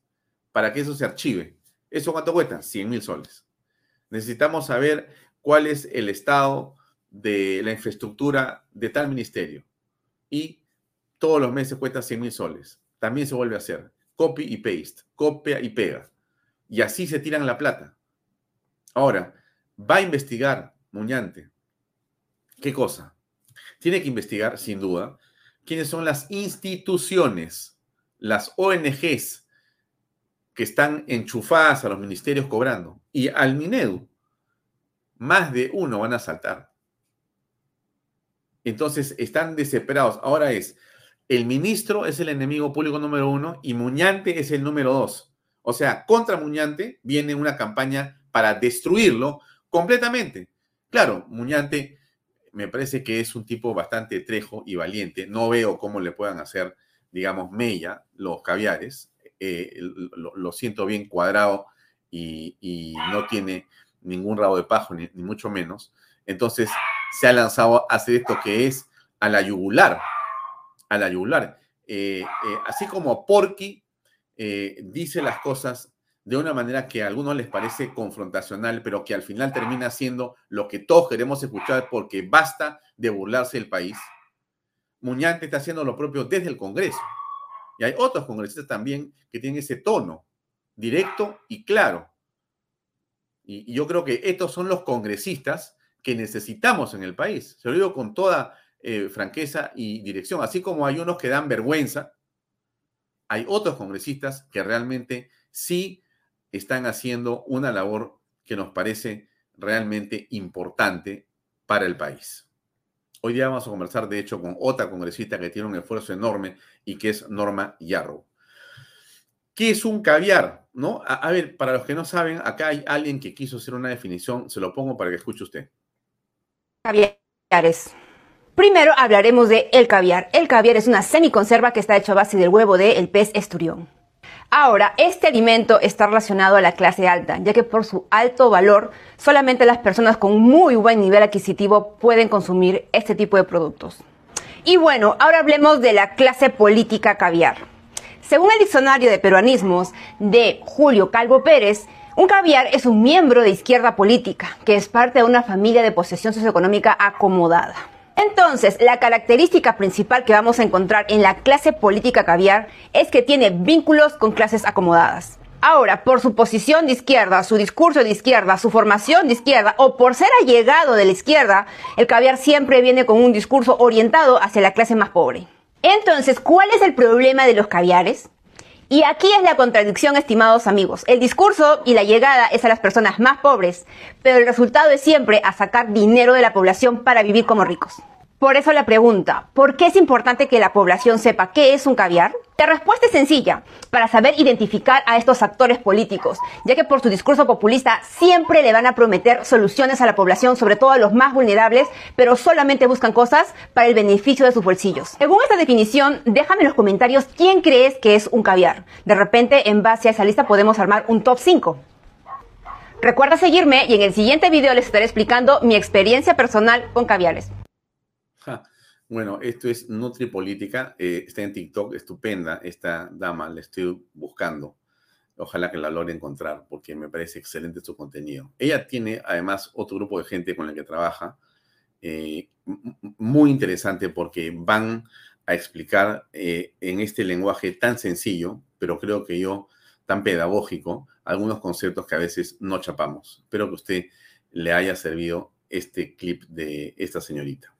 para que eso se archive. ¿Eso cuánto cuesta? 100 mil soles. Necesitamos saber cuál es el estado de la infraestructura de tal ministerio y todos los meses cuesta 100 mil soles. También se vuelve a hacer. Copy y paste, copia y pega. Y así se tiran la plata. Ahora, va a investigar Muñante. ¿Qué cosa? Tiene que investigar, sin duda, quiénes son las instituciones, las ONGs que están enchufadas a los ministerios cobrando. Y al Minedu, más de uno van a saltar. Entonces están desesperados. Ahora es, el ministro es el enemigo público número uno y Muñante es el número dos. O sea, contra Muñante viene una campaña para destruirlo completamente. Claro, Muñante me parece que es un tipo bastante trejo y valiente. No veo cómo le puedan hacer, digamos, mella los caviares. Eh, lo, siento bien cuadrado y, no tiene ningún rabo de pajo, ni, mucho menos. Entonces se ha lanzado a hacer esto que es a la yugular, a la yugular. Eh, eh, así como Porky dice las cosas de una manera que a algunos les parece confrontacional, pero que al final termina siendo lo que todos queremos escuchar porque basta de burlarse del país. Muñante está haciendo lo propio desde el Congreso. Y hay otros congresistas también que tienen ese tono directo y claro. Y, yo creo que estos son los congresistas que necesitamos en el país. Se lo digo con toda eh, franqueza y dirección. Así como hay unos que dan vergüenza, hay otros congresistas que realmente sí están haciendo una labor que nos parece realmente importante para el país. Hoy día vamos a conversar, de hecho, con otra congresista que tiene un esfuerzo enorme y que es Norma Yarrow. ¿Qué es un caviar? ¿No? A, ver, para los que no saben, acá hay alguien que quiso hacer una definición, se lo pongo para que escuche usted. Caviares. Primero hablaremos de el caviar. El caviar es una semiconserva que está hecha a base del huevo del pez esturión. Ahora, este alimento está relacionado a la clase alta, ya que por su alto valor, solamente las personas con muy buen nivel adquisitivo pueden consumir este tipo de productos. Y bueno, ahora hablemos de la clase política caviar. Según el diccionario de peruanismos de Julio Calvo Pérez, un caviar es un miembro de izquierda política, que es parte de una familia de posesión socioeconómica acomodada. Entonces, la característica principal que vamos a encontrar en la clase política caviar es que tiene vínculos con clases acomodadas. Ahora, por su posición de izquierda, su discurso de izquierda, su formación de izquierda o por ser allegado de la izquierda, el caviar siempre viene con un discurso orientado hacia la clase más pobre. Entonces, ¿cuál es el problema de los caviares? Y aquí es la contradicción, estimados amigos. El discurso y la llegada es a las personas más pobres, pero el resultado es siempre a sacar dinero de la población para vivir como ricos. Por eso la pregunta, ¿por qué es importante que la población sepa qué es un caviar? La respuesta es sencilla, para saber identificar a estos actores políticos, ya que por su discurso populista siempre le van a prometer soluciones a la población, sobre todo a los más vulnerables, pero solamente buscan cosas para el beneficio de sus bolsillos. Según esta definición, déjame en los comentarios quién crees que es un caviar. De repente, en base a esa lista podemos armar un top 5. Recuerda seguirme y en el siguiente video les estaré explicando mi experiencia personal con caviares. Bueno, esto es Nutripolítica. Eh, está en TikTok, estupenda esta dama, la estoy buscando. Ojalá que la logre encontrar porque me parece excelente su contenido. Ella tiene además otro grupo de gente con el que trabaja, eh, muy interesante porque van a explicar eh, en este lenguaje tan sencillo, pero creo que yo tan pedagógico, algunos conceptos que a veces no chapamos. Espero que a usted le haya servido este clip de esta señorita.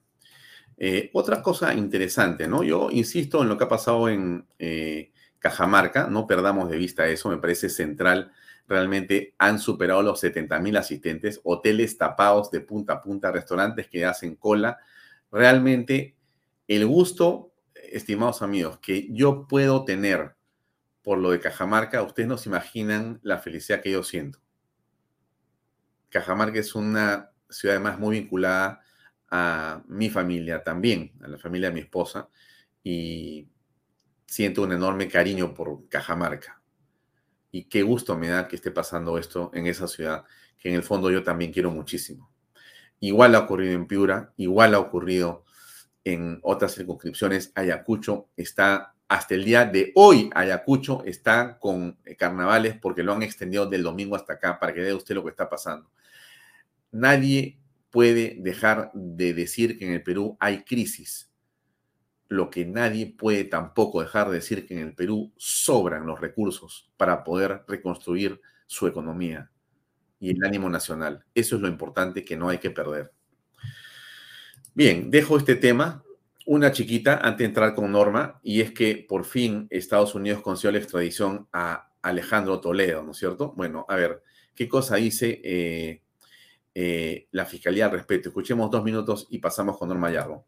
Eh, otra cosa interesante, ¿no? Yo insisto en lo que ha pasado en eh, Cajamarca, no perdamos de vista eso, me parece central. Realmente han superado los 70 mil asistentes, hoteles tapados de punta a punta, restaurantes que hacen cola. Realmente el gusto, estimados amigos, que yo puedo tener por lo de Cajamarca, ustedes no se imaginan la felicidad que yo siento. Cajamarca es una ciudad además muy vinculada a mi familia también, a la familia de mi esposa, y siento un enorme cariño por Cajamarca. Y qué gusto me da que esté pasando esto en esa ciudad, que en el fondo yo también quiero muchísimo. Igual ha ocurrido en Piura, igual ha ocurrido en otras circunscripciones. Ayacucho está, hasta el día de hoy, Ayacucho está con carnavales porque lo han extendido del domingo hasta acá para que vea usted lo que está pasando. Nadie puede dejar de decir que en el Perú hay crisis. Lo que nadie puede tampoco dejar de decir que en el Perú sobran los recursos para poder reconstruir su economía y el ánimo nacional. Eso es lo importante que no hay que perder. Bien, dejo este tema. una chiquita antes de entrar con Norma, y es que por fin Estados Unidos concedió la extradición a Alejandro Toledo, ¿no es cierto? Bueno, a ver, ¿qué cosa dice eh, eh, la Fiscalía al respecto? Escuchemos dos minutos y pasamos con Norma Yarro.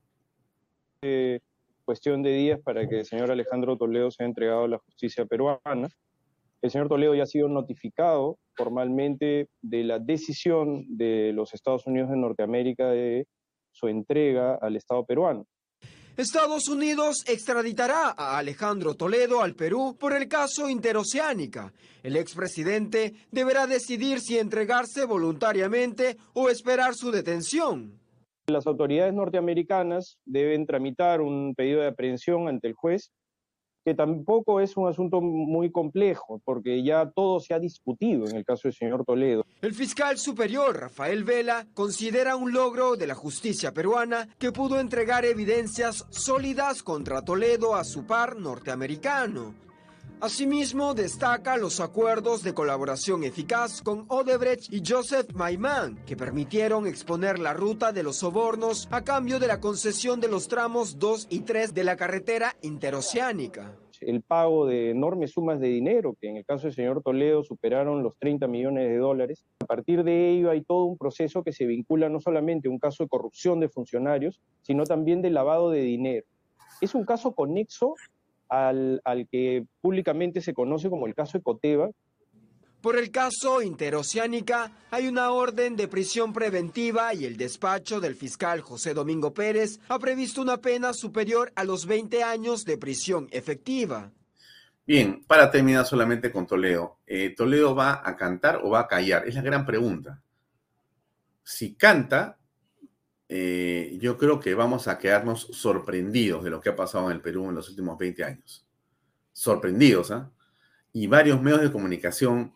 Eh, cuestión de días para que el señor Alejandro Toledo sea entregado a la justicia peruana. El señor Toledo ya ha sido notificado formalmente de la decisión de los Estados Unidos de Norteamérica de su entrega al Estado peruano. Estados Unidos extraditará a Alejandro Toledo al Perú por el caso Interoceánica. El expresidente deberá decidir si entregarse voluntariamente o esperar su detención. Las autoridades norteamericanas deben tramitar un pedido de aprehensión ante el juez que tampoco es un asunto muy complejo, porque ya todo se ha discutido en el caso del señor Toledo. El fiscal superior Rafael Vela considera un logro de la justicia peruana que pudo entregar evidencias sólidas contra Toledo a su par norteamericano. Asimismo, destaca los acuerdos de colaboración eficaz con Odebrecht y Joseph Maimán, que permitieron exponer la ruta de los sobornos a cambio de la concesión de los tramos 2 y 3 de la carretera interoceánica. El pago de enormes sumas de dinero, que en el caso del señor Toledo superaron los 30 millones de dólares. A partir de ello hay todo un proceso que se vincula no solamente a un caso de corrupción de funcionarios, sino también de lavado de dinero. Es un caso conexo al, que públicamente se conoce como el caso Ecoteva. Por el caso Interoceánica hay una orden de prisión preventiva y el despacho del fiscal José Domingo Pérez ha previsto una pena superior a los 20 años de prisión efectiva. Bien, para terminar solamente con Toledo. Eh, ¿Toledo va a cantar o va a callar? Es la gran pregunta. Si canta, eh, yo creo que vamos a quedarnos sorprendidos de lo que ha pasado en el Perú en los últimos 20 años. Sorprendidos, ¿ah? Y varios medios de comunicación,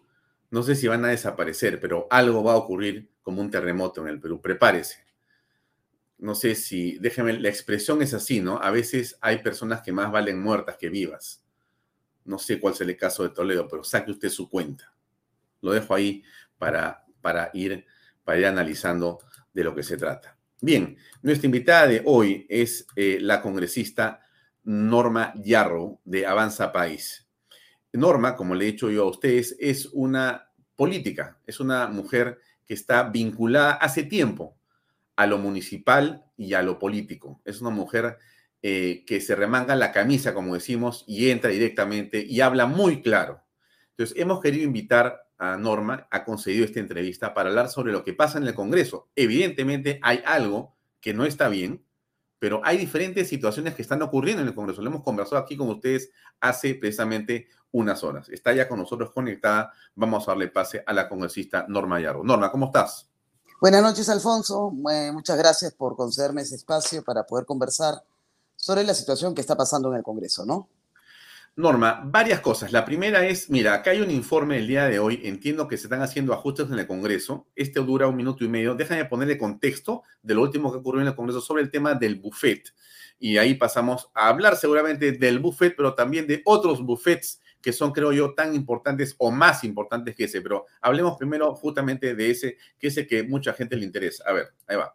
no sé si van a desaparecer, pero algo va a ocurrir como un terremoto en el Perú. Prepárese. No sé si, déjeme, la expresión es así, ¿no? A veces hay personas que más valen muertas que vivas. No sé cuál es el caso de Toledo, pero saque usted su cuenta. Lo dejo ahí para, para, ir, para ir analizando de lo que se trata. Bien, nuestra invitada de hoy es eh, la congresista Norma Yarro de Avanza País. Norma, como le he dicho yo a ustedes, es una política, es una mujer que está vinculada hace tiempo a lo municipal y a lo político. Es una mujer eh, que se remanga la camisa, como decimos, y entra directamente y habla muy claro. Entonces, hemos querido invitar a Norma ha concedido esta entrevista para hablar sobre lo que pasa en el Congreso. Evidentemente hay algo que no está bien, pero hay diferentes situaciones que están ocurriendo en el Congreso. Lo hemos conversado aquí con ustedes hace precisamente unas horas. Está ya con nosotros conectada. Vamos a darle pase a la congresista Norma Yarro. Norma, ¿cómo estás? Buenas noches, Alfonso. muchas gracias por concederme ese espacio para poder conversar sobre la situación que está pasando en el Congreso, ¿no? Norma, varias cosas. La primera es, mira, acá hay un informe el día de hoy, entiendo que se están haciendo ajustes en el Congreso, este dura un minuto y medio, déjame ponerle contexto de lo último que ocurrió en el Congreso sobre el tema del buffet. Y ahí pasamos a hablar seguramente del buffet, pero también de otros buffets que son, creo yo, tan importantes o más importantes que ese. Pero hablemos primero justamente de ese, que es el que mucha gente le interesa. A ver, ahí va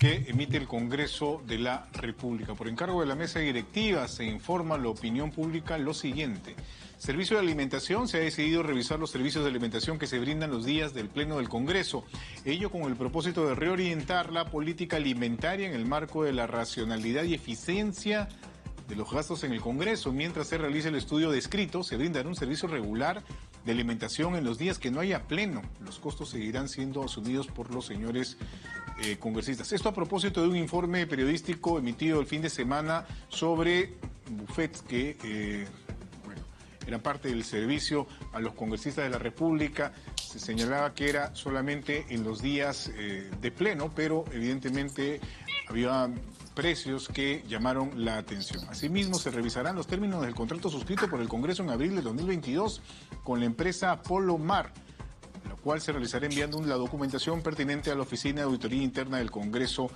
que emite el Congreso de la República. Por encargo de la mesa directiva se informa a la opinión pública lo siguiente. Servicio de Alimentación se ha decidido revisar los servicios de alimentación que se brindan los días del Pleno del Congreso. Ello con el propósito de reorientar la política alimentaria en el marco de la racionalidad y eficiencia de los gastos en el Congreso. Mientras se realiza el estudio descrito, se brindará un servicio regular de alimentación en los días que no haya pleno. Los costos seguirán siendo asumidos por los señores eh, congresistas. Esto a propósito de un informe periodístico emitido el fin de semana sobre buffets que eh, bueno, eran parte del servicio a los congresistas de la República. Se señalaba que era solamente en los días eh, de pleno, pero evidentemente había precios que llamaron la atención. Asimismo, se revisarán los términos del contrato suscrito por el Congreso en abril de 2022 con la empresa Polo Mar, la cual se realizará enviando la documentación pertinente a la Oficina de Auditoría Interna del Congreso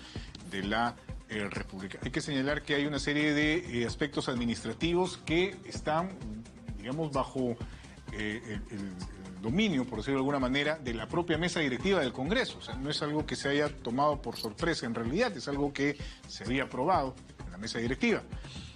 de la eh, República. Hay que señalar que hay una serie de eh, aspectos administrativos que están, digamos, bajo eh, el dominio, por decirlo de alguna manera, de la propia mesa directiva del Congreso. O sea, no es algo que se haya tomado por sorpresa en realidad, es algo que se había aprobado en la mesa directiva.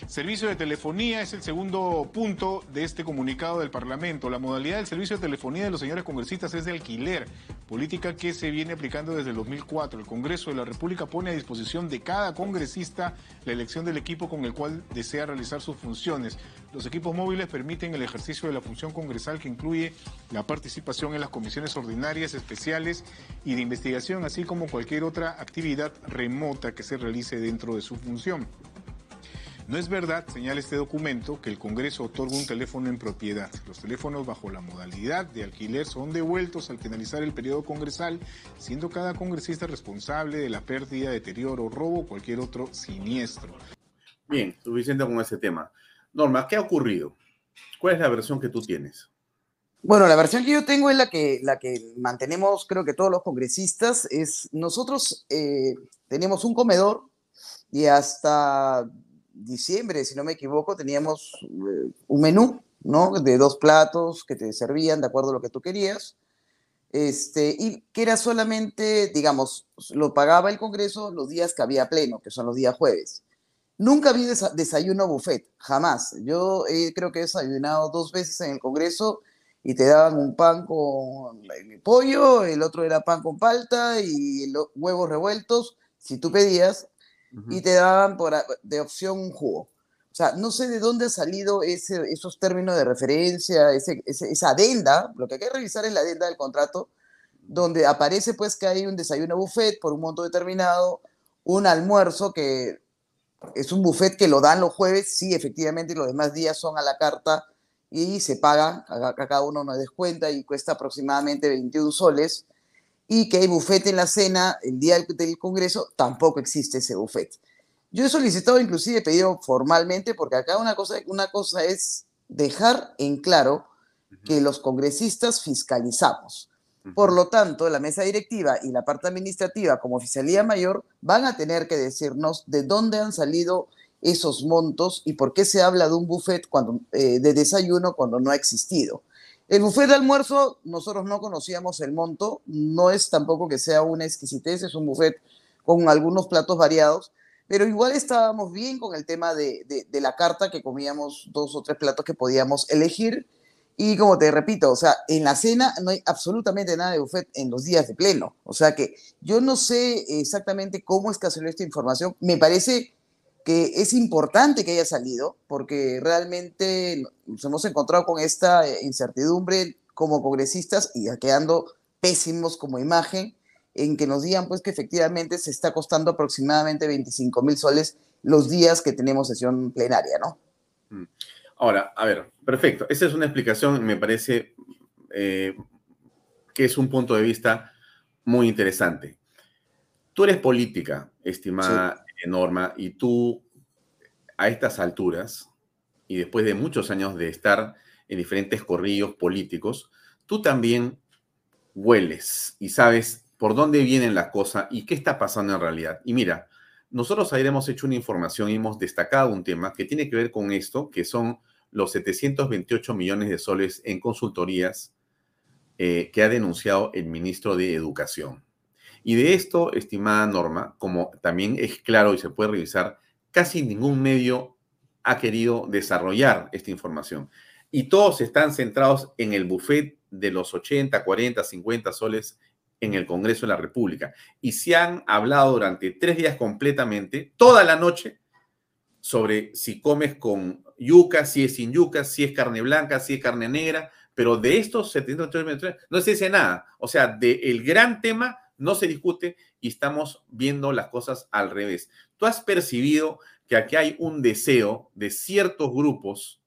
Servicio de telefonía es el segundo punto de este comunicado del Parlamento. La modalidad del servicio de telefonía de los señores congresistas es de alquiler, política que se viene aplicando desde el 2004. El Congreso de la República pone a disposición de cada congresista la elección del equipo con el cual desea realizar sus funciones. Los equipos móviles permiten el ejercicio de la función congresal que incluye la participación en las comisiones ordinarias, especiales y de investigación, así como cualquier otra actividad remota que se realice dentro de su función. No es verdad, señala este documento, que el Congreso otorga un teléfono en propiedad. Los teléfonos bajo la modalidad de alquiler son devueltos al finalizar el periodo congresal, siendo cada congresista responsable de la pérdida, deterioro, robo o cualquier otro siniestro. Bien, suficiente con ese tema. Norma, ¿qué ha ocurrido? ¿Cuál es la versión que tú tienes? Bueno, la versión que yo tengo es la que, la que mantenemos, creo que todos los congresistas, es nosotros eh, tenemos un comedor y hasta diciembre, si no me equivoco, teníamos eh, un menú, ¿no? De dos platos que te servían de acuerdo a lo que tú querías. Este, y que era solamente, digamos, lo pagaba el Congreso los días que había pleno, que son los días jueves. Nunca vi desayuno buffet, jamás. Yo creo que he desayunado dos veces en el Congreso y te daban un pan con pollo, el otro era pan con palta y huevos revueltos, si tú pedías, y te daban por, de opción un jugo. O sea, no sé de dónde ha salido ese, esos términos de referencia, ese, esa adenda, lo que hay que revisar es la adenda del contrato, donde aparece pues que hay un desayuno buffet por un monto determinado, un almuerzo que es un buffet que lo dan los jueves, sí, efectivamente, los demás días son a la carta y se paga, cada uno nos descuenta y cuesta aproximadamente 21 soles y que hay buffet en la cena el día del Congreso, tampoco existe ese buffet. Yo he solicitado, inclusive he pedido formalmente, porque acá una cosa, una cosa es dejar en claro que los congresistas fiscalizamos. Por lo tanto, la mesa directiva y la parte administrativa como oficialía mayor van a tener que decirnos de dónde han salido esos montos y por qué se habla de un buffet cuando, eh, de desayuno cuando no ha existido. El buffet de almuerzo, nosotros no conocíamos el monto, no es tampoco que sea una exquisitez, es un buffet con algunos platos variados, pero igual estábamos bien con el tema de, la carta, que comíamos dos o tres platos que podíamos elegir. Y como te repito, o sea, en la cena no hay absolutamente nada de buffet en los días de pleno. O sea que yo no sé exactamente cómo es que salió esta información. Me parece que es importante que haya salido, porque realmente nos hemos encontrado con esta eh, incertidumbre como congresistas y quedando pésimos como imagen, en que nos digan pues que efectivamente se está costando aproximadamente 25 mil soles los días que tenemos sesión plenaria, ¿no? Mm. Ahora, a ver, perfecto. Esa es una explicación, me parece eh, que es un punto de vista muy interesante. Tú eres política, estimada Norma, y tú a estas alturas, y después de muchos años de estar en diferentes corrillos políticos, tú también hueles y sabes por dónde vienen las cosas y qué está pasando en realidad. Y mira, nosotros ayer hemos hecho una información y hemos destacado un tema que tiene que ver con esto, que son los 728 millones de soles en consultorías eh, que ha denunciado el ministro de Educación. Y de esto, estimada Norma, como también es claro y se puede revisar, casi ningún medio ha querido desarrollar esta información. Y todos están centrados en el buffet de los 80, 40, 50 soles en el Congreso de la República. Y se han hablado durante tres días completamente, toda la noche, sobre si comes con yuca, si es sin yuca, si es carne blanca, si es carne negra, pero de estos 78 no se dice nada. O sea, del gran tema no se discute y estamos viendo las cosas al revés. ¿Tú has percibido que aquí hay un deseo de ciertos grupos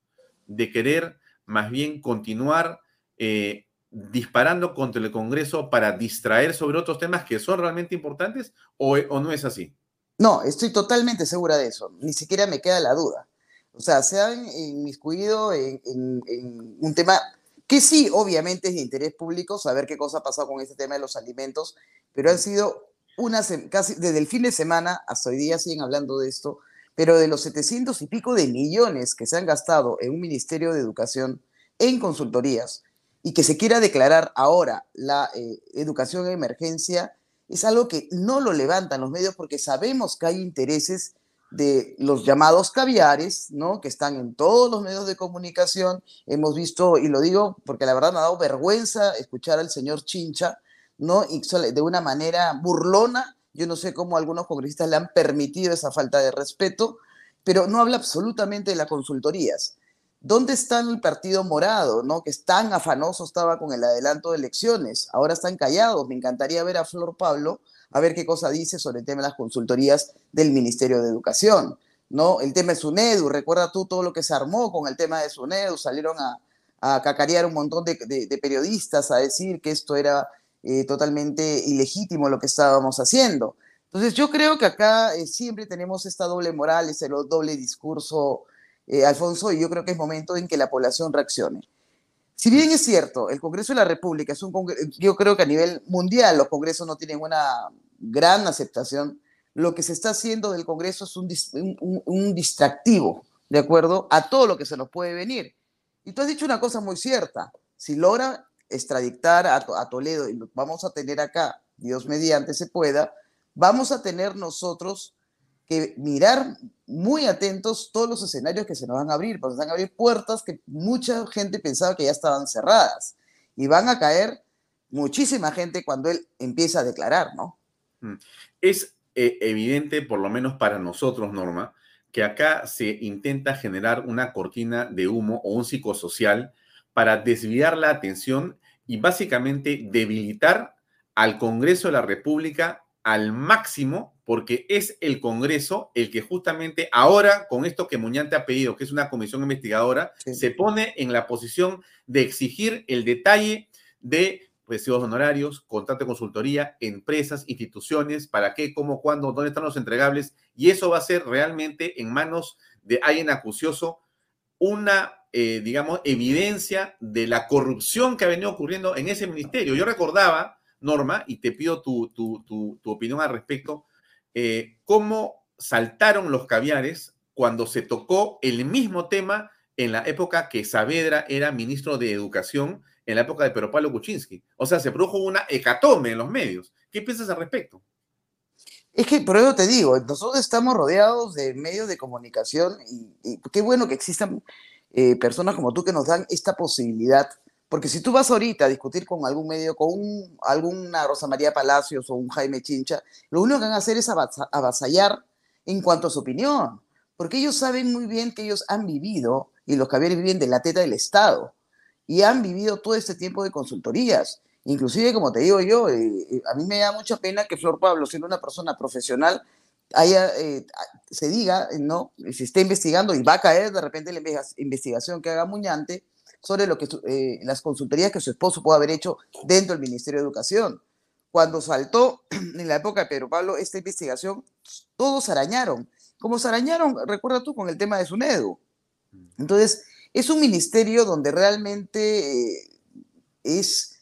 de querer más bien continuar eh, disparando contra el Congreso para distraer sobre otros temas que son realmente importantes o, no es así? No, estoy totalmente segura de eso. Ni siquiera me queda la duda. O sea, se han inmiscuido en, en un tema que sí, obviamente es de interés público saber qué cosa ha pasado con este tema de los alimentos, pero han sido unas, casi desde el fin de semana hasta hoy día siguen hablando de esto, pero de los 700 y pico de millones que se han gastado en un Ministerio de Educación en consultorías, y que se quiera declarar ahora la eh, educación en emergencia es algo que no lo levantan los medios porque sabemos que hay intereses de los llamados caviares, ¿no? Que están en todos los medios de comunicación. Hemos visto, y lo digo porque la verdad me ha dado vergüenza escuchar al señor Chincha, ¿no? De una manera burlona. Yo no sé cómo algunos congresistas le han permitido esa falta de respeto, pero no habla absolutamente de las consultorías. ¿Dónde está el Partido Morado, no? que es tan afanoso estaba con el adelanto de elecciones? Ahora están callados. Me encantaría ver a Flor Pablo a ver qué cosa dice sobre el tema de las consultorías del Ministerio de Educación. ¿no? El tema de SUNEDU, recuerda tú todo lo que se armó con el tema de SUNEDU, salieron a, cacarear un montón de, periodistas a decir que esto era eh, totalmente ilegítimo lo que estábamos haciendo. Entonces yo creo que acá eh, siempre tenemos esta doble moral, ese doble discurso eh, Alfonso, y yo creo que es momento en que la población reaccione. Si bien es cierto, el Congreso de la República es un congreso, yo creo que a nivel mundial los congresos no tienen una gran aceptación, lo que se está haciendo del Congreso es un, distractivo, ¿de acuerdo? A todo lo que se nos puede venir. Y tú has dicho una cosa muy cierta, si logra extradictar a, a Toledo y lo vamos a tener acá, Dios mediante se pueda, vamos a tener nosotros que mirar muy atentos todos los escenarios que se nos van a abrir, porque se van a abrir puertas que mucha gente pensaba que ya estaban cerradas y van a caer muchísima gente cuando él empieza a declarar, ¿no? Mm. Es eh, evidente, por lo menos para nosotros, Norma, que acá se intenta generar una cortina de humo o un psicosocial para desviar la atención y básicamente debilitar al Congreso de la República al máximo porque es el Congreso el que justamente ahora, con esto que Muñante ha pedido, que es una comisión investigadora, se pone en la posición de exigir el detalle de recibos honorarios, contrato de consultoría, empresas, instituciones, para qué, cómo, cuándo, dónde están los entregables, y eso va a ser realmente en manos de alguien acucioso una, eh, digamos, evidencia de la corrupción que ha venido ocurriendo en ese ministerio. Yo recordaba, Norma, y te pido tu, tu, tu, tu opinión al respecto, eh, cómo saltaron los caviares cuando se tocó el mismo tema en la época que Saavedra era ministro de Educación, en la época de Pedro Pablo Kuczynski. O sea, se produjo una hecatombe en los medios. ¿Qué piensas al respecto? Es que por eso te digo, nosotros estamos rodeados de medios de comunicación y, qué bueno que existan eh, personas como tú que nos dan esta posibilidad porque si tú vas ahorita a discutir con algún medio, con alguna Rosa María Palacios o un Jaime Chincha, lo único que van a hacer es avasallar en cuanto a su opinión, porque ellos saben muy bien que ellos han vivido, y los que viven de la teta del Estado, y han vivido todo este tiempo de consultorías. Inclusive, como te digo yo, eh, eh, a mí me da mucha pena que Flor Pablo, siendo una persona profesional, haya, eh, se diga, ¿no? Se esté investigando y va a caer de repente la investigación que haga Muñante, sobre lo que, eh, las consultorías que su esposo pudo haber hecho dentro del Ministerio de Educación. Cuando saltó en la época de Pedro Pablo esta investigación, todos arañaron. Como se arañaron, recuerda tú, con el tema de SUNEDU. Entonces, es un ministerio donde realmente eh, es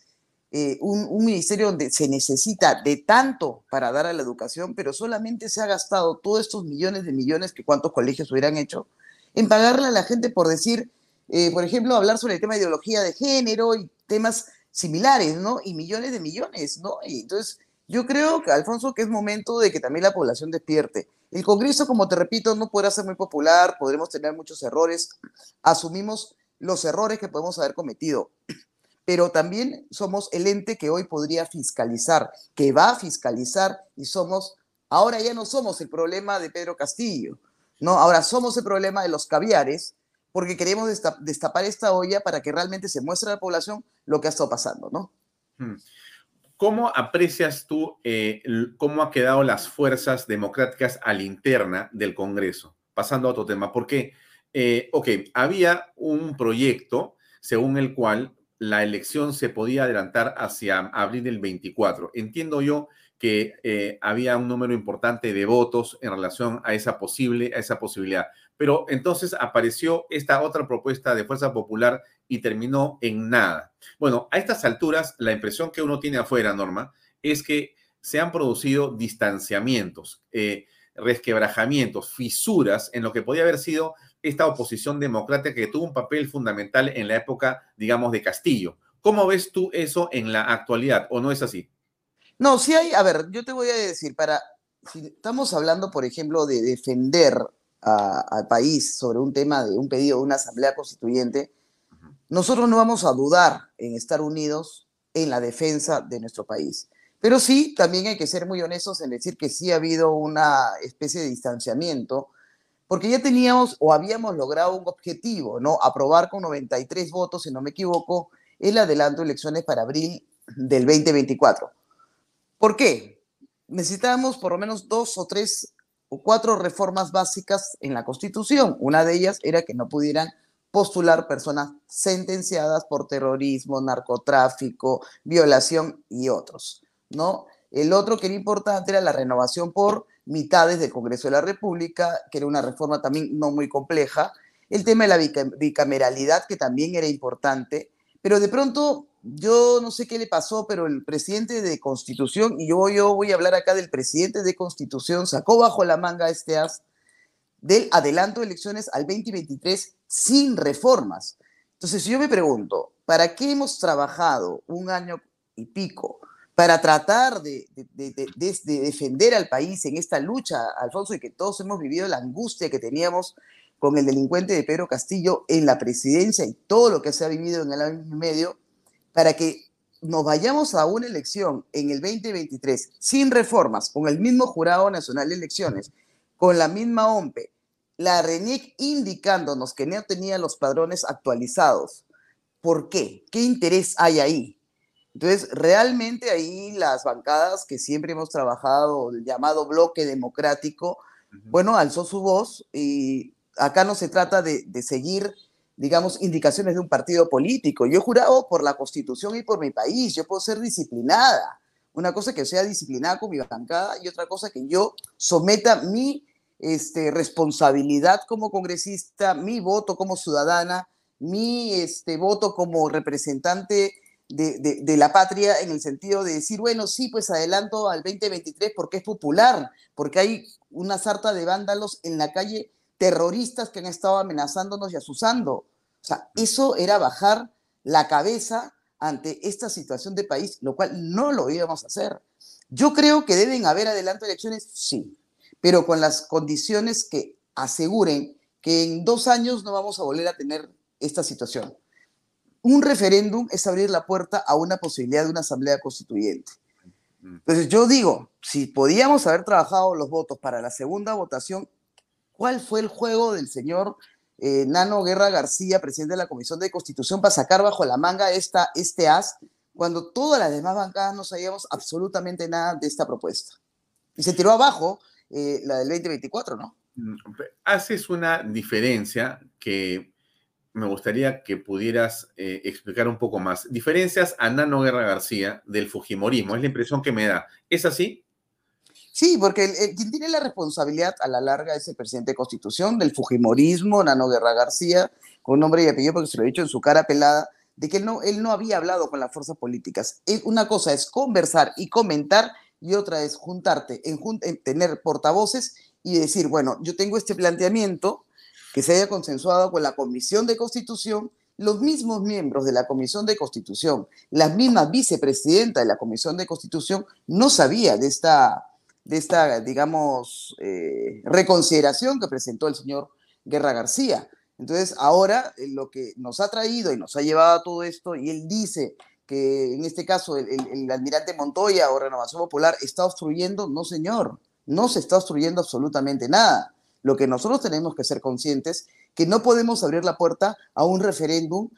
eh, un, un, ministerio donde se necesita de tanto para dar a la educación, pero solamente se ha gastado todos estos millones de millones que cuántos colegios hubieran hecho en pagarle a la gente por decir, eh, por ejemplo, hablar sobre el tema de ideología de género y temas similares, ¿no? Y millones de millones, ¿no? Y entonces, yo creo que, Alfonso, que es momento de que también la población despierte. El Congreso, como te repito, no podrá ser muy popular, podremos tener muchos errores, asumimos los errores que podemos haber cometido, pero también somos el ente que hoy podría fiscalizar, que va a fiscalizar y somos, ahora ya no somos el problema de Pedro Castillo, no, ahora somos el problema de los caviares porque queremos destapar esta olla para que realmente se muestre a la población lo que ha estado pasando, ¿no? Hmm. ¿Cómo aprecias tú eh, cómo ha quedado las fuerzas democráticas a la interna del Congreso? Pasando a otro tema, porque, eh, había un proyecto según el cual la elección se podía adelantar hacia abril del 24. Entiendo yo que eh, había un número importante de votos en relación a esa posible, a esa posibilidad. Pero entonces apareció esta otra propuesta de Fuerza Popular y terminó en nada. Bueno, a estas alturas, la impresión que uno tiene afuera, Norma, es que se han producido distanciamientos, eh, resquebrajamientos, fisuras en lo que podía haber sido esta oposición democrática que tuvo un papel fundamental en la época, digamos, de Castillo. ¿Cómo ves tú eso en la actualidad o no es así? No, sí hay, a ver, yo te voy a decir, para, si estamos hablando, por ejemplo, de defender al país sobre un tema de un pedido de una asamblea constituyente, nosotros no vamos a dudar en estar unidos en la defensa de nuestro país. Pero sí, también hay que ser muy honestos en decir que sí ha habido una especie de distanciamiento, porque ya teníamos o habíamos logrado un objetivo, ¿no? Aprobar con 93 votos, si no me equivoco, el adelanto de elecciones para abril del 2024. ¿Por qué? Necesitábamos por lo menos dos o tres cuatro reformas básicas en la Constitución. Una de ellas era que no pudieran postular personas sentenciadas por terrorismo, narcotráfico, violación y otros, ¿no? El otro que era importante era la renovación por mitades del Congreso de la República, que era una reforma también no muy compleja. El tema de la bicameralidad, que también era importante, pero de pronto yo no sé qué le pasó, pero el presidente de Constitución, y yo, yo voy a hablar acá del presidente de Constitución, sacó bajo la manga este as del adelanto de elecciones al 2023 sin reformas. Entonces, yo me pregunto, ¿para qué hemos trabajado un año y pico para tratar de, defender al país en esta lucha, Alfonso, y que todos hemos vivido la angustia que teníamos con el delincuente de Pedro Castillo en la presidencia y todo lo que se ha vivido en el año y medio, para que nos vayamos a una elección en el 2023 sin reformas, con el mismo Jurado Nacional de Elecciones, con la misma OMPE, la RENIEC indicándonos que no tenía los padrones actualizados. ¿Por qué? ¿Qué interés hay ahí? Entonces, realmente ahí las bancadas que siempre hemos trabajado, el llamado bloque democrático, bueno, alzó su voz y acá no se trata de, de, seguir, digamos, indicaciones de un partido político. Yo he jurado por la Constitución y por mi país, yo puedo ser disciplinada. Una cosa que sea disciplinada con mi bancada y otra cosa que yo someta mi este, responsabilidad como congresista, mi voto como ciudadana, mi este, voto como representante de, la patria en el sentido de decir, bueno, sí, pues adelanto al 2023 porque es popular, porque hay una sarta de vándalos en la calle, terroristas que han estado amenazándonos y asusando. O sea, eso era bajar la cabeza ante esta situación de país, lo cual no lo íbamos a hacer. Yo creo que deben haber adelanto elecciones, sí, pero con las condiciones que aseguren que en dos años no vamos a volver a tener esta situación. Un referéndum es abrir la puerta a una posibilidad de una asamblea constituyente. Entonces yo digo, si podíamos haber trabajado los votos para la segunda votación, ¿cuál fue el juego del señor eh, Nano Guerra García, presidente de la Comisión de Constitución, para sacar bajo la manga esta, este as cuando todas las demás bancadas no sabíamos absolutamente nada de esta propuesta? Y se tiró abajo eh, la del 2024, ¿no? Mm, haces una diferencia que me gustaría que pudieras eh, explicar un poco más. Diferencias a Nano Guerra García del Fujimorismo, es la impresión que me da. ¿Es así? Sí, porque quien tiene la responsabilidad a la larga es el presidente de Constitución del Fujimorismo, Nano Guerra García, con nombre y apellido, porque se lo he dicho en su cara pelada, de que él no, él no había hablado con las fuerzas políticas. Una cosa es conversar y comentar y otra es juntarte, en, tener portavoces y decir, bueno, yo tengo este planteamiento que se haya consensuado con la Comisión de Constitución, los mismos miembros de la Comisión de Constitución, la misma vicepresidenta de la Comisión de Constitución, no sabía de esta, de esta digamos, eh, reconsideración que presentó el señor Guerra García. Entonces, ahora eh, lo que nos ha traído y nos ha llevado a todo esto, y él dice que en este caso el, almirante Montoya o Renovación Popular está obstruyendo, no señor, no se está obstruyendo absolutamente nada. Lo que nosotros tenemos que ser conscientes que no podemos abrir la puerta a un referéndum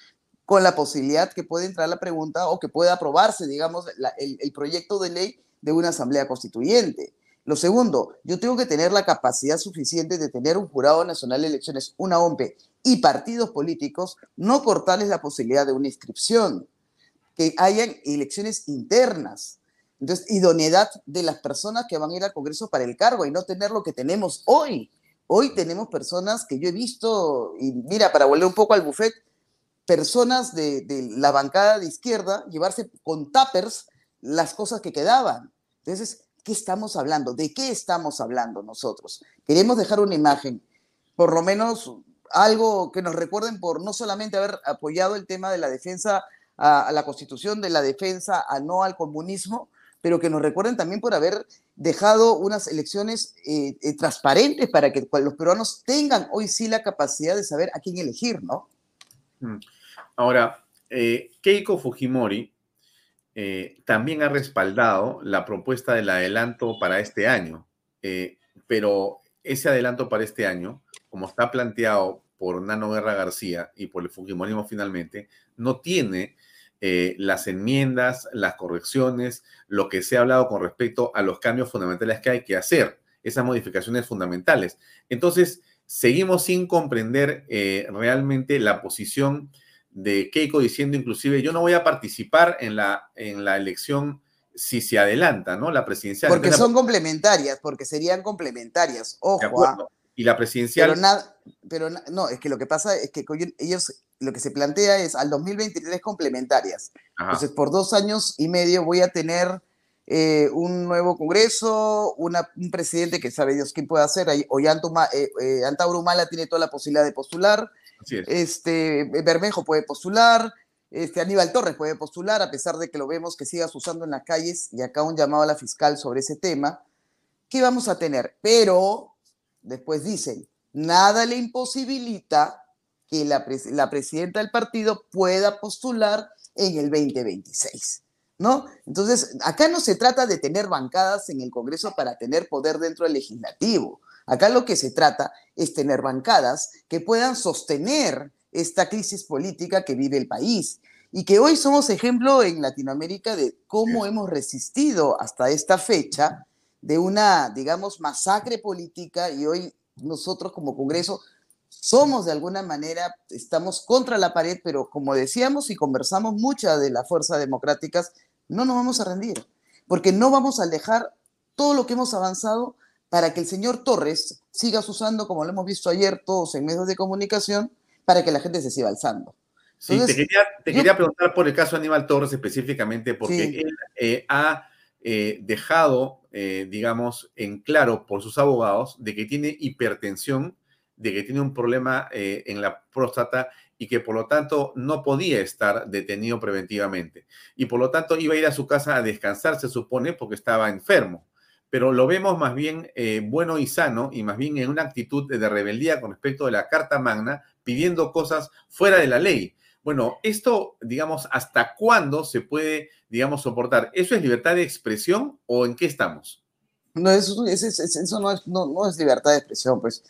con la posibilidad que puede entrar la pregunta o que pueda aprobarse, digamos, el, el proyecto de ley de una asamblea constituyente. Lo segundo, yo tengo que tener la capacidad suficiente de tener un jurado nacional de elecciones, una OMPE y partidos políticos, no cortarles la posibilidad de una inscripción que hayan elecciones internas. Entonces, idoneidad de las personas que van a ir al Congreso para el cargo y no tener lo que tenemos hoy. Hoy tenemos personas que yo he visto, y mira, para volver un poco al buffet, personas de, la bancada de izquierda llevarse con tappers las cosas que quedaban. Entonces, ¿qué estamos hablando? ¿De qué estamos hablando nosotros? Queremos dejar una imagen, por lo menos algo que nos recuerden por no solamente haber apoyado el tema de la defensa a, la constitución de la defensa, a no al comunismo, pero que nos recuerden también por haber dejado unas elecciones eh, eh, transparentes para que los peruanos tengan hoy sí la capacidad de saber a quién elegir, ¿no? Mm. Ahora, eh, Keiko Fujimori también ha respaldado la propuesta del adelanto para este año, pero ese adelanto para este año, como está planteado por Nano Guerra García y por el Fujimorismo finalmente, no tiene eh, las enmiendas, las correcciones, lo que se ha hablado con respecto a los cambios fundamentales que hay que hacer, esas modificaciones fundamentales. Entonces, seguimos sin comprender eh, realmente la posición de Keiko diciendo inclusive yo no voy a participar en la, en la elección si se adelanta, ¿no? La presidencial. Porque son complementarias, porque serían complementarias. Ojo. ¿ah? Y la presidencial. Pero, nada, pero no, es que lo que pasa es que ellos lo que se plantea es al 2023 complementarias. Entonces, por dos años y medio voy a tener eh, un nuevo Congreso, una, un presidente que sabe Dios quién puede hacer. Ollanta eh, eh, tiene toda la posibilidad de postular. Este, Bermejo puede postular. Este, Aníbal Torres puede postular, a pesar de que lo vemos que sigas usando en las calles, y acá un llamado a la fiscal sobre ese tema. ¿Qué vamos a tener? Pero, después dicen, nada le imposibilita que la, la presidenta del partido pueda postular en el 2026. ¿No? Entonces, acá no se trata de tener bancadas en el Congreso para tener poder dentro del legislativo. Acá lo que se trata es tener bancadas que puedan sostener esta crisis política que vive el país y que hoy somos ejemplo en Latinoamérica de cómo hemos resistido hasta esta fecha de una, digamos, masacre política y hoy nosotros como Congreso somos de alguna manera, estamos contra la pared, pero como decíamos y conversamos muchas de las fuerzas democráticas, no nos vamos a rendir, porque no vamos a dejar todo lo que hemos avanzado para que el señor Torres siga usando, como lo hemos visto ayer todos en medios de comunicación, para que la gente se siga alzando. Sí, te, quería, preguntar por el caso de Aníbal Torres específicamente, porque él eh, ha eh, dejado, eh, digamos, en claro por sus abogados de que tiene hipertensión de que tiene un problema en la próstata y que por lo tanto no podía estar detenido preventivamente. Y por lo tanto iba a ir a su casa a descansar, se supone, porque estaba enfermo. Pero lo vemos más bien eh, bueno y sano y más bien en una actitud de rebeldía con respecto de la Carta Magna, pidiendo cosas fuera de la ley. Bueno, esto, digamos, ¿hasta cuándo se puede, digamos, soportar? ¿Eso es libertad de expresión o en qué estamos? No, eso, eso, no, es, no, es libertad de expresión, pues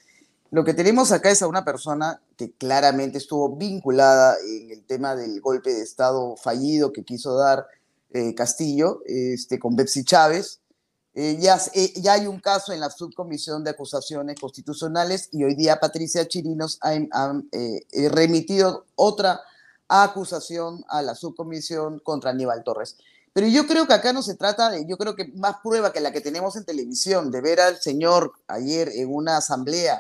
lo que tenemos acá es a una persona que claramente estuvo vinculada en el tema del golpe de Estado fallido que quiso dar eh, Castillo este, con Betsy Chávez. Eh, ya, eh, ya, hay un caso en la subcomisión de acusaciones constitucionales y hoy día Patricia Chirinos ha, remitido otra acusación a la subcomisión contra Aníbal Torres. Pero yo creo que acá no se trata de, yo creo que más prueba que la que tenemos en televisión, de ver al señor ayer en una asamblea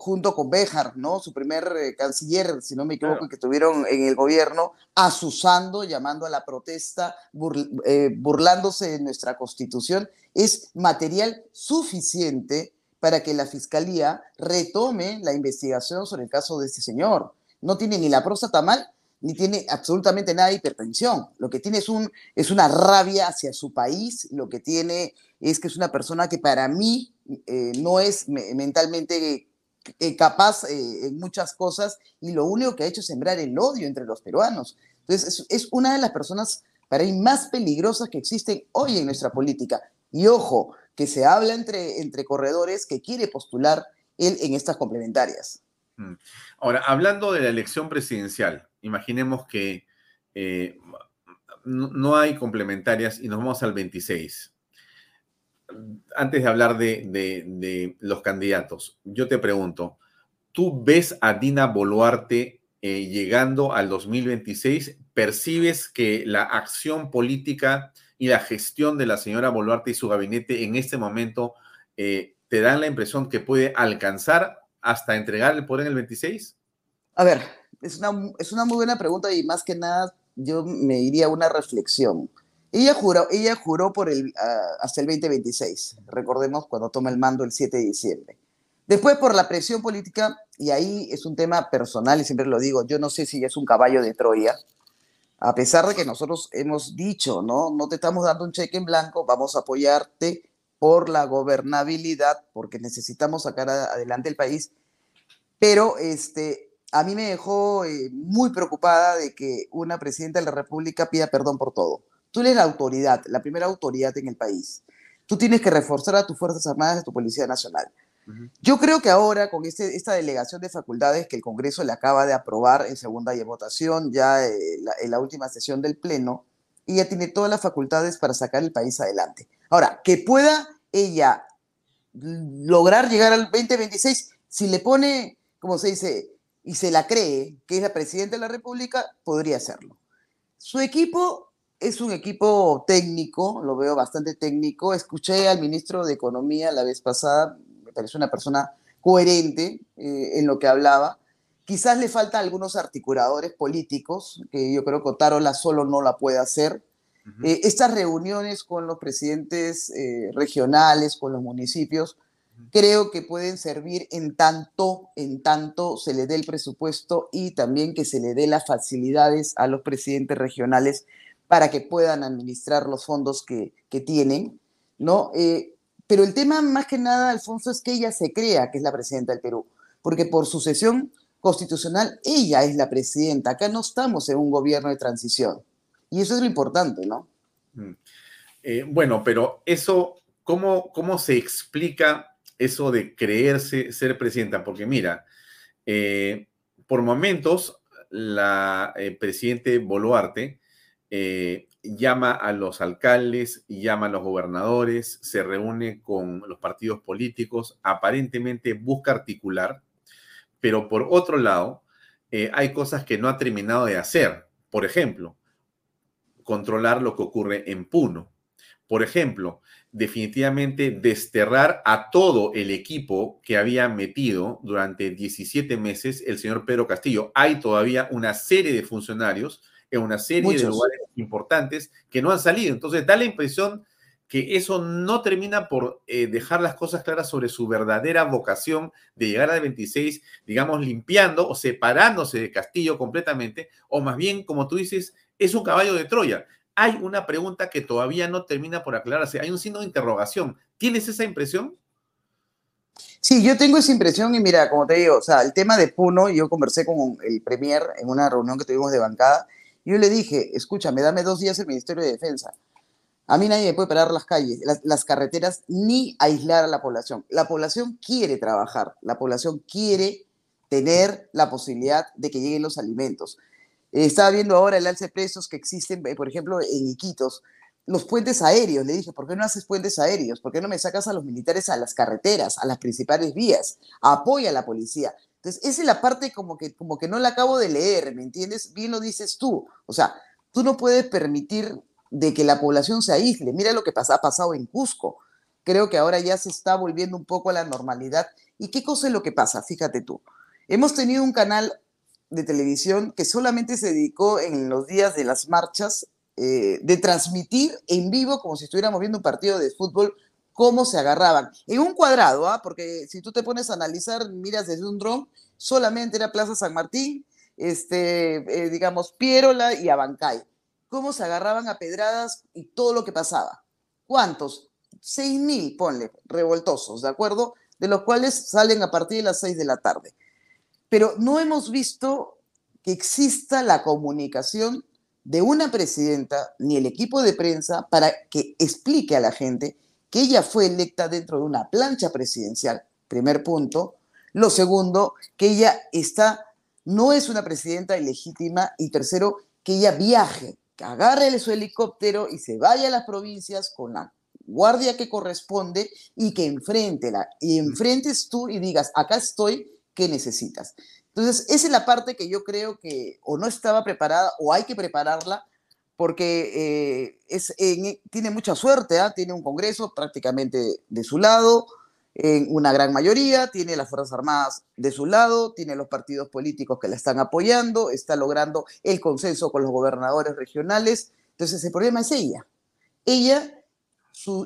junto con Béjar, ¿no? Su primer eh, canciller, si no me equivoco, que estuvieron en el gobierno, asusando, llamando a la protesta, eh, burlándose de nuestra constitución, es material suficiente para que la fiscalía retome la investigación sobre el caso de este señor. No tiene ni la próstata mal, ni tiene absolutamente nada de hipertensión. Lo que tiene es, un, es una rabia hacia su país, lo que tiene es que es una persona que para mí eh, no es mentalmente eh, capaz eh, en muchas cosas y lo único que ha hecho es sembrar el odio entre los peruanos. Entonces, es, una de las personas para mí más peligrosas que existen hoy en nuestra política. Y ojo, que se habla entre, entre corredores que quiere postular él en estas complementarias. Mm. Ahora, hablando de la elección presidencial, imaginemos que eh, no hay complementarias y nos vamos al 26 antes de hablar de, los candidatos, yo te pregunto, ¿tú ves a Dina Boluarte eh, llegando al 2026? ¿Percibes que la acción política y la gestión de la señora Boluarte y su gabinete en este momento eh, te dan la impresión que puede alcanzar hasta entregar el poder en el 26? A ver, es una, es una muy buena pregunta y más que nada yo me iría a una reflexión. Ella juró, ella juró por el, ah, hasta el 2026, recordemos cuando toma el mando el 7 de diciembre. Después por la presión política, y ahí es un tema personal y siempre lo digo, yo no sé si es un caballo de Troya, A pesar de que nosotros hemos dicho, ¿no? No te estamos dando un cheque en blanco, vamos a apoyarte por la gobernabilidad, porque necesitamos sacar adelante el país. Pero este, a mí me dejó eh, muy preocupada de que una presidenta de la República pida perdón por todo. Tú eres la autoridad, la primera autoridad en el país. Tú tienes que reforzar a tus Fuerzas Armadas y a tu Policía Nacional. Yo creo que ahora con este, esta delegación de facultades que el Congreso le acaba de aprobar en segunda votación, ya eh, en la última sesión del Pleno, ella tiene todas las facultades para sacar el país adelante. Ahora, que pueda ella lograr llegar al 2026, si le pone, como se dice, y se la cree que es la presidenta de la República, podría hacerlo. Su equipo es un equipo técnico, lo veo bastante técnico. Escuché al ministro de Economía la vez pasada, me parece una persona coherente eh, en lo que hablaba. Quizás le falta algunos articuladores políticos, que yo creo que Otárola solo no la puede hacer. Eh, estas reuniones con los presidentes eh, regionales, con los municipios, creo que pueden servir en tanto, en tanto se le dé el presupuesto y también que se le dé las facilidades a los presidentes regionales para que puedan administrar los fondos que, que tienen, ¿no? Eh, pero el tema más que nada, Alfonso, es que ella se crea que es la presidenta del Perú, porque por sucesión constitucional ella es la presidenta. Acá no estamos en un gobierno de transición. Y eso es lo importante, ¿no? Mm. Eh, bueno, pero eso, ¿cómo, ¿cómo se explica eso de creerse ser presidenta, porque mira, eh, por momentos la eh, presidente Boluarte eh, llama a los alcaldes, llama a los gobernadores, se reúne con los partidos políticos, aparentemente busca articular, pero por otro lado, hay cosas que no ha terminado de hacer. Por ejemplo, controlar lo que ocurre en Puno. Por ejemplo, definitivamente desterrar a todo el equipo que había metido durante 17 meses el señor Pedro Castillo. Hay todavía una serie de funcionarios en una serie de lugares importantes que no han salido. Entonces da la impresión que eso no termina por eh, dejar las cosas claras sobre su verdadera vocación de llegar al 26, digamos, limpiando o separándose de Castillo completamente, o más bien, como tú dices, es un caballo de Troya hay una pregunta que todavía no termina por aclararse. Hay un signo de interrogación. ¿Tienes esa impresión? Sí, yo tengo esa impresión y mira, como te digo, o sea, el tema de Puno, yo conversé con el Premier en una reunión que tuvimos de bancada, yo le dije, escúchame, dame dos días el Ministerio de Defensa. A mí nadie me puede parar las calles, las, carreteras, ni aislar a la población. La población quiere trabajar, la población quiere tener la posibilidad de que lleguen los alimentos. Estaba viendo ahora el alce de precios que existen, eh, por ejemplo, en Iquitos, los puentes aéreos. Le dije, ¿por qué no haces puentes aéreos? ¿Por qué no me sacas a los militares a las carreteras, a las principales vías? Apoya a la policía. Entonces, esa es la parte como que, como que no la acabo de leer, ¿me entiendes? Bien lo dices tú. O sea, tú no puedes permitir de que la población se aísle. Mira lo que pasa, ha pasado en Cusco. Creo que ahora ya se está volviendo un poco a la normalidad. ¿Y qué cosa es lo que pasa? Fíjate tú. Hemos tenido un canal de televisión que solamente se dedicó en los días de las marchas eh, de transmitir en vivo, como si estuviéramos viendo un partido de fútbol, cómo se agarraban. En un cuadrado, ¿ah? porque si tú te pones a analizar, miras desde un dron, solamente era Plaza San Martín, este, eh, digamos, Pierola y Abancay. Cómo se agarraban a pedradas y todo lo que pasaba. ¿Cuántos? Seis mil, ponle, revoltosos, ¿de acuerdo? De los cuales salen a partir de las seis de la tarde pero no hemos visto que exista la comunicación de una presidenta ni el equipo de prensa para que explique a la gente que ella fue electa dentro de una plancha presidencial, primer punto. Lo segundo, que ella está, no es una presidenta ilegítima. Y tercero, que ella viaje, que agarre su helicóptero y se vaya a las provincias con la guardia que corresponde y que enfrente y enfrentes tú y digas, acá estoy ¿qué necesitas? Entonces, esa es la parte que yo creo que o no estaba preparada o hay que prepararla porque eh, es, tiene mucha suerte, ¿ah? tiene un Congreso prácticamente de su lado, en una gran mayoría, tiene las Fuerzas Armadas de su lado, tiene los partidos políticos que la están apoyando, está logrando el consenso con los gobernadores regionales. Entonces, el problema es ella. Ella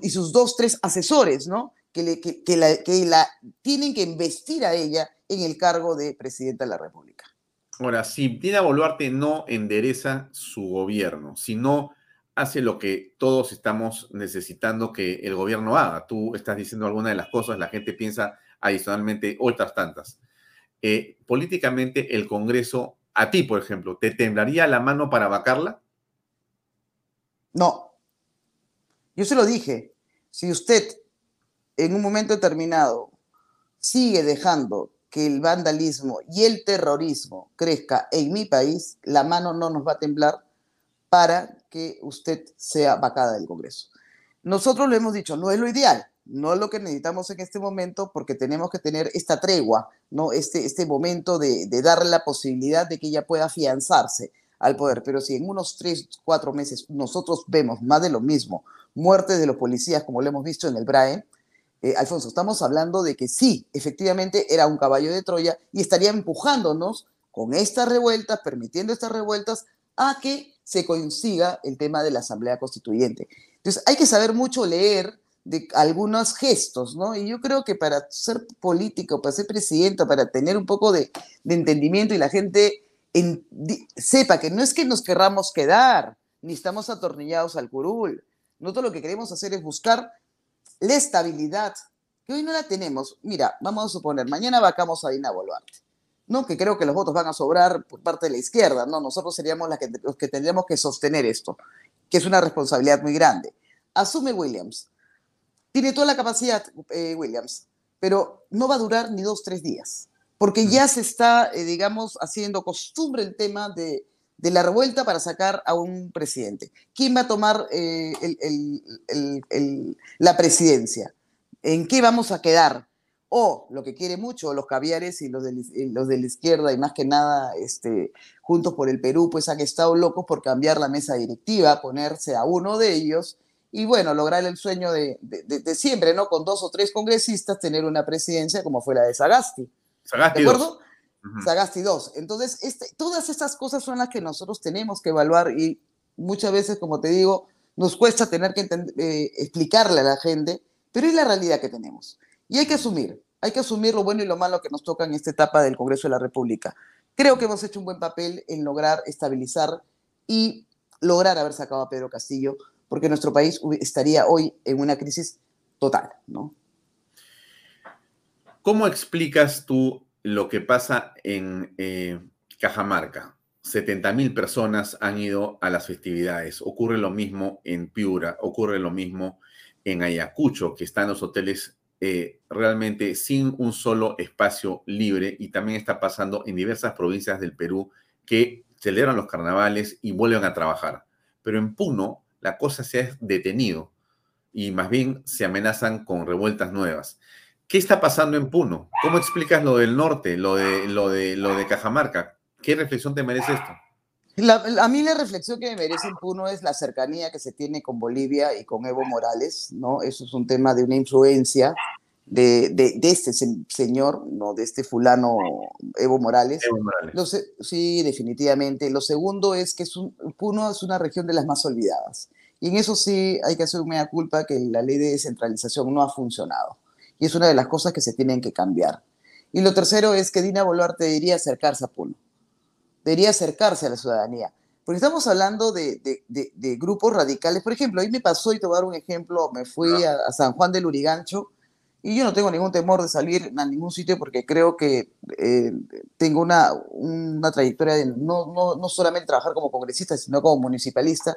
y sus dos, tres asesores, ¿no? Que, que, la, que la tienen que investir a ella en el cargo de presidenta de la República. Ahora, si Dina Boluarte no endereza su gobierno, si no hace lo que todos estamos necesitando que el gobierno haga, tú estás diciendo alguna de las cosas, la gente piensa adicionalmente otras tantas. Eh, políticamente, el Congreso, a ti, por ejemplo, ¿te temblaría la mano para vacarla? No. Yo se lo dije. Si usted en un momento determinado sigue dejando que el vandalismo y el terrorismo crezca en mi país, la mano no nos va a temblar para que usted sea vacada del Congreso. Nosotros lo hemos dicho, no es lo ideal, no es lo que necesitamos en este momento porque tenemos que tener esta tregua, ¿no? este, este momento de, de darle la posibilidad de que ella pueda afianzarse al poder. Pero si en unos tres, cuatro meses nosotros vemos más de lo mismo, muertes de los policías como lo hemos visto en el BRAE, eh, Alfonso, estamos hablando de que sí, efectivamente era un caballo de Troya y estaría empujándonos con estas revueltas, permitiendo estas revueltas, a que se consiga el tema de la Asamblea Constituyente. Entonces, hay que saber mucho leer de algunos gestos, ¿no? Y yo creo que para ser político, para ser presidente, para tener un poco de, entendimiento y la gente sepa que no es que nos querramos quedar, ni estamos atornillados al curul. Nosotros lo que queremos hacer es buscar la estabilidad, que hoy no la tenemos. Mira, vamos a suponer, mañana vacamos a Dina Boluarte, ¿no? Que creo que los votos van a sobrar por parte de la izquierda, ¿no? Nosotros seríamos los que tendríamos que sostener esto, que es una responsabilidad muy grande. Asume Williams. Tiene toda la capacidad, eh, Williams, pero no va a durar ni dos, tres días, porque ya se está, eh, digamos, haciendo costumbre el tema de de la revuelta para sacar a un presidente. ¿Quién va a tomar eh, la presidencia? ¿En qué vamos a quedar? O lo que quiere mucho, los caviares y los de, los de la izquierda y más que nada este, Juntos por el Perú, pues han estado locos por cambiar la mesa directiva, ponerse a uno de ellos y bueno, lograr el sueño de, siempre, ¿no? Con dos o tres congresistas tener una presidencia como fue la de Sagasti. Sagasti ¿De acuerdo? Sagasti 2. Entonces, este, todas estas cosas son las que nosotros tenemos que evaluar y muchas veces, como te digo, nos cuesta tener que eh, explicarle a la gente, pero es la realidad que tenemos. Y hay que asumir, hay que asumir lo bueno y lo malo que nos toca en esta etapa del Congreso de la República. Creo que hemos hecho un buen papel en lograr estabilizar y lograr haber sacado a Pedro Castillo, porque nuestro país estaría hoy en una crisis total, ¿no? ¿Cómo explicas tú lo que pasa en eh, Cajamarca. 70.000 personas han ido a las festividades. Ocurre lo mismo en Piura, ocurre lo mismo en Ayacucho, que están los hoteles eh, realmente sin un solo espacio libre y también está pasando en diversas provincias del Perú que celebran los carnavales y vuelven a trabajar. Pero en Puno la cosa se ha detenido y más bien se amenazan con revueltas nuevas. ¿Qué está pasando en Puno? ¿Cómo explicas lo del norte, lo de, lo de, lo de Cajamarca? ¿Qué reflexión te merece esto? a mí la reflexión que me merece en Puno es la cercanía que se tiene con Bolivia y con Evo Morales, ¿no? Eso es un tema de una influencia de, de, este señor, ¿no? De este fulano Evo Morales. Evo Morales. sí, definitivamente. Lo segundo es que es un, Puno es una región de las más olvidadas. Y en eso sí hay que hacer una culpa que la ley de descentralización no ha funcionado y es una de las cosas que se tienen que cambiar. Y lo tercero es que Dina Boluarte debería acercarse a Puno, debería acercarse a la ciudadanía, porque estamos hablando de, grupos radicales. Por ejemplo, ahí me pasó, y dar un ejemplo, me fui a, San Juan del Urigancho, y yo no tengo ningún temor de salir a ningún sitio porque creo que eh, tengo una, una trayectoria de no, no, no solamente trabajar como congresista, sino como municipalista.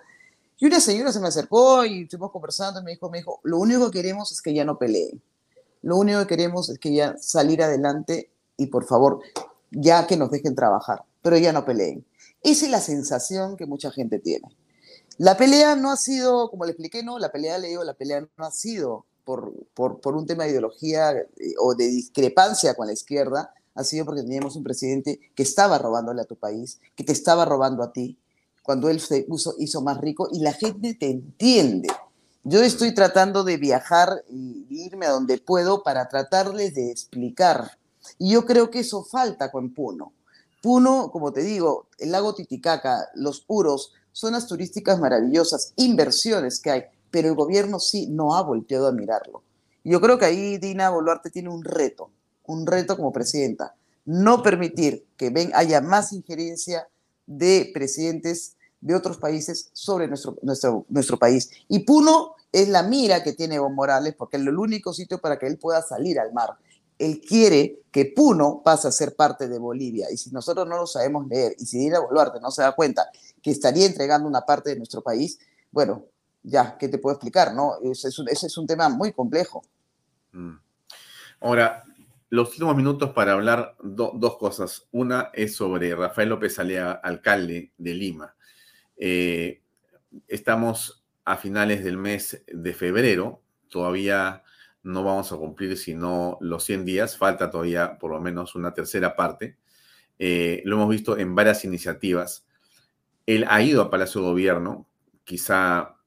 Y una señora se me acercó y estuvimos conversando y me dijo, me dijo, lo único que queremos es que ya no peleen. Lo único que queremos es que ya salir adelante y por favor, ya que nos dejen trabajar, pero ya no peleen. Esa es la sensación que mucha gente tiene. La pelea no ha sido, como le expliqué, no, la pelea, le digo, la pelea no ha sido por, por, por un tema de ideología eh, o de discrepancia con la izquierda, ha sido porque teníamos un presidente que estaba robándole a tu país, que te estaba robando a ti, cuando él se hizo más rico y la gente te entiende. Yo estoy tratando de viajar y irme a donde puedo para tratarles de explicar. Y yo creo que eso falta con Puno. Puno, como te digo, el lago Titicaca, los puros, zonas turísticas maravillosas, inversiones que hay, pero el gobierno sí no ha volteado a mirarlo. Yo creo que ahí Dina Boluarte tiene un reto, un reto como presidenta, no permitir que ven, haya más injerencia de presidentes de otros países sobre nuestro, nuestro, nuestro país. Y Puno es la mira que tiene Evo Morales porque es el único sitio para que él pueda salir al mar. Él quiere que Puno pase a ser parte de Bolivia. Y si nosotros no lo sabemos leer y si Dina Boluarte no se da cuenta que estaría entregando una parte de nuestro país, bueno, ya, ¿qué te puedo explicar? no Ese es un, es un tema muy complejo. Mm. Ahora, los últimos minutos para hablar dos cosas. Una es sobre Rafael López Alea, alcalde de Lima. Eh, estamos a finales del mes de febrero, todavía no vamos a cumplir sino los 100 días, falta todavía por lo menos una tercera parte. Eh, lo hemos visto en varias iniciativas. Él ha ido a Palacio de Gobierno, quizá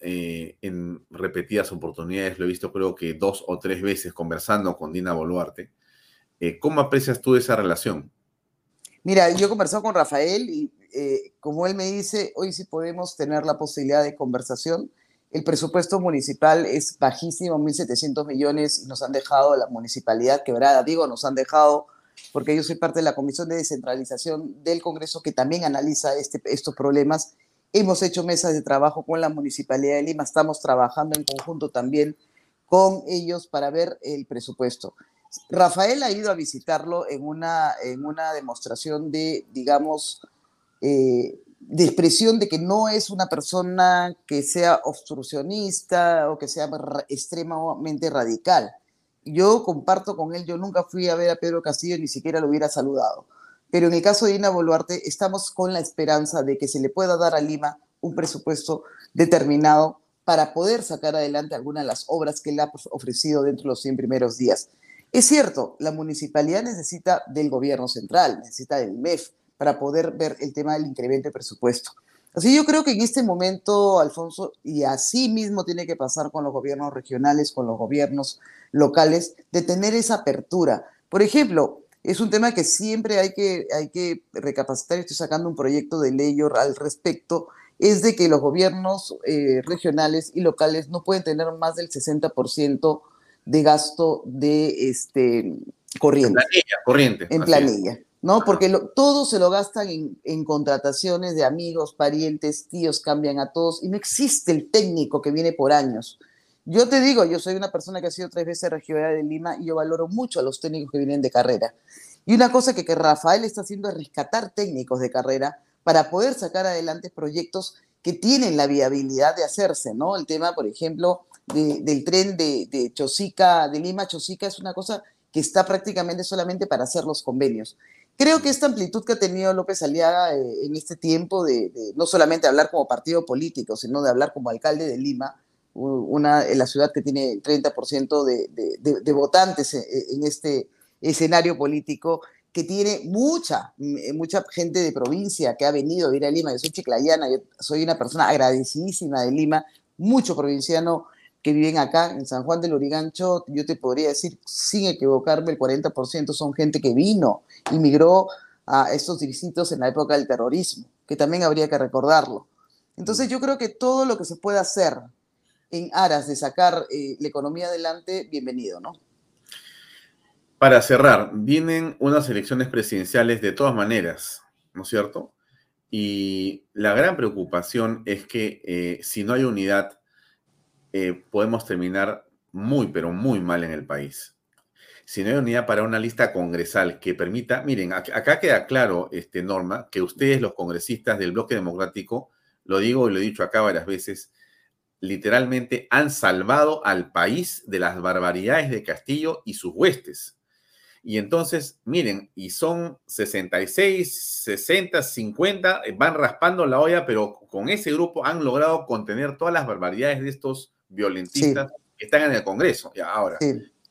eh, en repetidas oportunidades, lo he visto creo que dos o tres veces conversando con Dina Boluarte. Eh, ¿Cómo aprecias tú esa relación? Mira, yo he con Rafael y eh, como él me dice, hoy sí podemos tener la posibilidad de conversación. El presupuesto municipal es bajísimo, 1.700 millones, y nos han dejado la municipalidad quebrada. Digo, nos han dejado porque yo soy parte de la Comisión de Descentralización del Congreso que también analiza este, estos problemas Hemos hecho mesas de trabajo con la Municipalidad de Lima, estamos trabajando en conjunto también con ellos para ver el presupuesto. Rafael ha ido a visitarlo en una, en una demostración de, digamos, eh, de expresión de que no es una persona que sea obstruccionista o que sea extremadamente radical. Yo comparto con él, yo nunca fui a ver a Pedro Castillo, ni siquiera lo hubiera saludado. Pero en el caso de Dina Boluarte, estamos con la esperanza de que se le pueda dar a Lima un presupuesto determinado para poder sacar adelante algunas de las obras que le ha ofrecido dentro de los 100 primeros días. Es cierto, la municipalidad necesita del gobierno central, necesita del MEF para poder ver el tema del incremento de presupuesto. Así yo creo que en este momento, Alfonso, y así mismo tiene que pasar con los gobiernos regionales, con los gobiernos locales, de tener esa apertura. Por ejemplo, es un tema que siempre hay que, hay que recapacitar, estoy sacando un proyecto de ley al respecto, es de que los gobiernos eh, regionales y locales no pueden tener más del 60% de gasto de este, corriente. Planilla, corriente. En planilla. ¿No? Porque todo se lo gastan en, en, contrataciones de amigos, parientes, tíos, cambian a todos y no existe el técnico que viene por años. Yo te digo, yo soy una persona que ha sido tres veces regional de Lima y yo valoro mucho a los técnicos que vienen de carrera. Y una cosa que, que Rafael está haciendo es rescatar técnicos de carrera para poder sacar adelante proyectos que tienen la viabilidad de hacerse, ¿no? El tema, por ejemplo, del tren de, de, Chosica, de Lima a Chosica, es una cosa que está prácticamente solamente para hacer los convenios. Creo que esta amplitud que ha tenido López Aliaga eh, en este tiempo de, no solamente hablar como partido político, sino de hablar como alcalde de Lima, una, la ciudad que tiene 30% de, de, de, votantes en este escenario político, que tiene mucha, mucha gente de provincia que ha venido a ir a Lima. Yo soy chiclayana, yo soy una persona agradecidísima de Lima, mucho provinciano que viven acá en San Juan del Urigancho, yo te podría decir, sin equivocarme, el 40% son gente que vino, migró a estos distritos en la época del terrorismo, que también habría que recordarlo. Entonces yo creo que todo lo que se puede hacer en aras de sacar eh, la economía adelante, bienvenido, ¿no? Para cerrar, vienen unas elecciones presidenciales de todas maneras, ¿no es cierto? Y la gran preocupación es que eh, si no hay unidad, eh, podemos terminar muy, pero muy mal en el país. Si no hay unidad para una lista congresal que permita, miren, acá queda claro, este, Norma, que ustedes, los congresistas del bloque democrático, lo digo y lo he dicho acá varias veces, literalmente han salvado al país de las barbaridades de Castillo y sus huestes. Y entonces, miren, y son 66, 60, 50, van raspando la olla, pero con ese grupo han logrado contener todas las barbaridades de estos violentistas que están en el Congreso. Y ahora,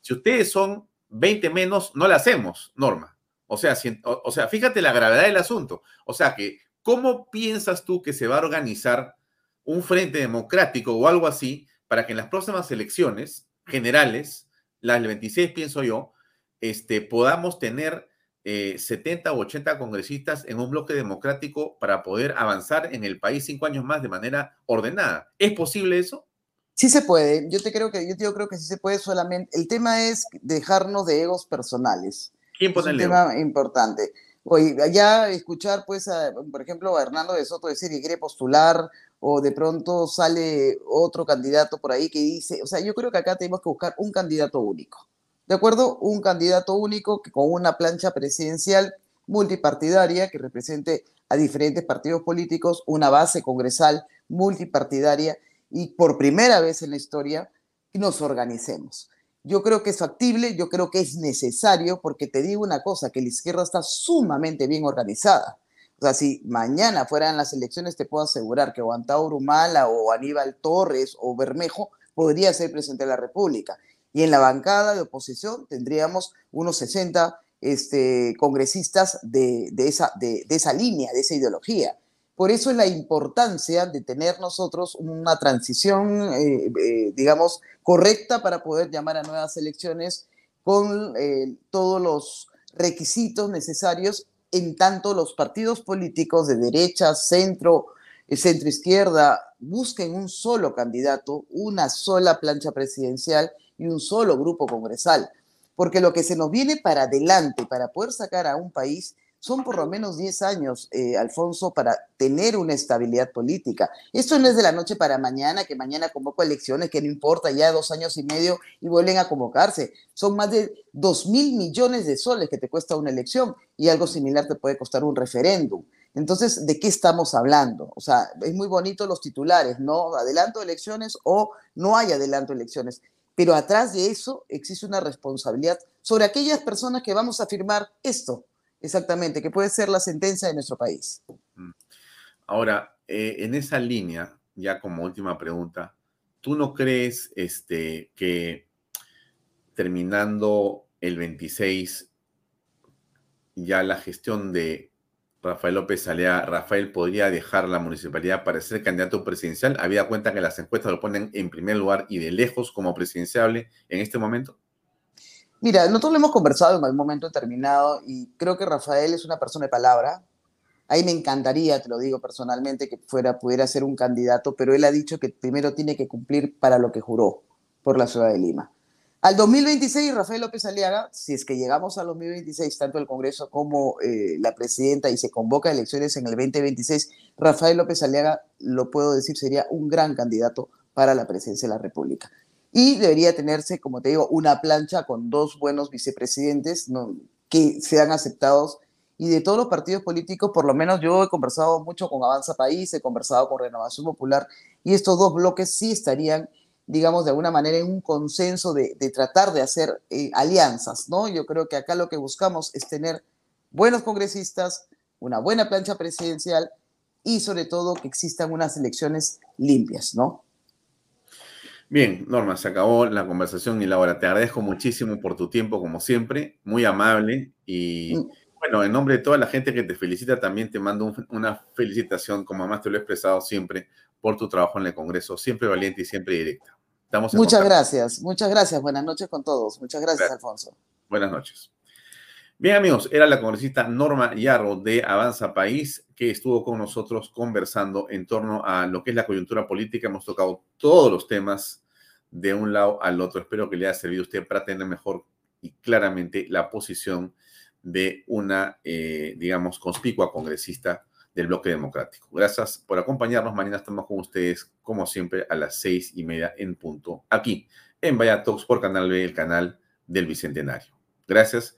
si ustedes son 20 menos, no le hacemos, Norma. O sea, o sea, fíjate la gravedad del asunto. O sea que, ¿cómo piensas tú que se va a organizar un frente democrático o algo así para que en las próximas elecciones generales, las del 26 pienso yo, este, podamos tener 70 o 80 congresistas en un bloque democrático para poder avanzar en el país cinco años más de manera ordenada. ¿Es posible eso? Sí se puede. Yo te creo que yo, te creo que sí se puede solamente. El tema es dejarnos de egos personales. ¿Quién pone es un el tema importante. Oye, ya escuchar, pues, a, por ejemplo, a Hernando de Soto decir que quiere postular, o de pronto sale otro candidato por ahí que dice, o sea, yo creo que acá tenemos que buscar un candidato único. ¿De acuerdo? Un candidato único que con una plancha presidencial multipartidaria que represente a diferentes partidos políticos, una base congresal multipartidaria y por primera vez en la historia nos organicemos. Yo creo que es factible, yo creo que es necesario, porque te digo una cosa, que la izquierda está sumamente bien organizada. O sea, si mañana fueran las elecciones, te puedo asegurar que o Antauro Mala o Aníbal Torres o Bermejo podría ser presidente de la República. Y en la bancada de oposición tendríamos unos 60 este, congresistas de, esa, de, esa línea, de esa ideología. Por eso es la importancia de tener nosotros una transición, eh, eh, digamos, correcta para poder llamar a nuevas elecciones con eh, todos los requisitos necesarios en tanto los partidos políticos de derecha, centro, centro izquierda busquen un solo candidato, una sola plancha presidencial y un solo grupo congresal. Porque lo que se nos viene para adelante, para poder sacar a un país, son por lo menos 10 años, eh, Alfonso, para tener una estabilidad política. Esto no es de la noche para mañana, que mañana convoco elecciones, que no importa, ya dos años y medio y vuelven a convocarse. Son más de 2 mil millones de soles que te cuesta una elección y algo similar te puede costar un referéndum. Entonces, ¿de qué estamos hablando? O sea, es muy bonito los titulares, ¿no? Adelanto elecciones o no hay adelanto elecciones. Pero atrás de eso existe una responsabilidad sobre aquellas personas que vamos a firmar esto, exactamente, que puede ser la sentencia de nuestro país. Mm. Ahora, eh, en esa línea, ya como última pregunta, ¿tú no crees este, que terminando el 26 ya la gestión de Rafael López Alea, Rafael podría dejar la municipalidad para ser candidato presidencial, había cuenta que las encuestas lo ponen en primer lugar y de lejos como presidenciable en este momento? Mira, nosotros lo hemos conversado en algún momento determinado y creo que Rafael es una persona de palabra. Ahí me encantaría, te lo digo personalmente, que fuera, pudiera ser un candidato, pero él ha dicho que primero tiene que cumplir para lo que juró por la ciudad de Lima. Al 2026, Rafael López Aliaga, si es que llegamos al 2026, tanto el Congreso como eh, la presidenta, y se convoca elecciones en el 2026, Rafael López Aliaga, lo puedo decir, sería un gran candidato para la presidencia de la República. Y debería tenerse, como te digo, una plancha con dos buenos vicepresidentes que sean aceptados. Y de todos los partidos políticos, por lo menos yo he conversado mucho con Avanza País, he conversado con Renovación Popular, y estos dos bloques sí estarían digamos, de alguna manera en un consenso de, tratar de hacer eh, alianzas, ¿no? Yo creo que acá lo que buscamos es tener buenos congresistas, una buena plancha presidencial y sobre todo que existan unas elecciones limpias, ¿no? Bien, Norma, se acabó la conversación y la hora. Te agradezco muchísimo por tu tiempo, como siempre, muy amable. Y mm. bueno, en nombre de toda la gente que te felicita, también te mando una felicitación, como además te lo he expresado siempre, por tu trabajo en el Congreso, siempre valiente y siempre directa muchas gracias, muchas gracias. Buenas noches con todos. Muchas gracias, Alfonso. Buenas noches. Bien, amigos, era la congresista Norma Yarro de Avanza País que estuvo con nosotros conversando en torno a lo que es la coyuntura política. Hemos tocado todos los temas de un lado al otro. Espero que le haya servido a usted para tener mejor y claramente la posición de una, eh, digamos, conspicua congresista del bloque democrático. Gracias por acompañarnos. Mañana estamos con ustedes, como siempre, a las seis y media en punto, aquí en Vaya Talks por Canal B, el canal del Bicentenario. Gracias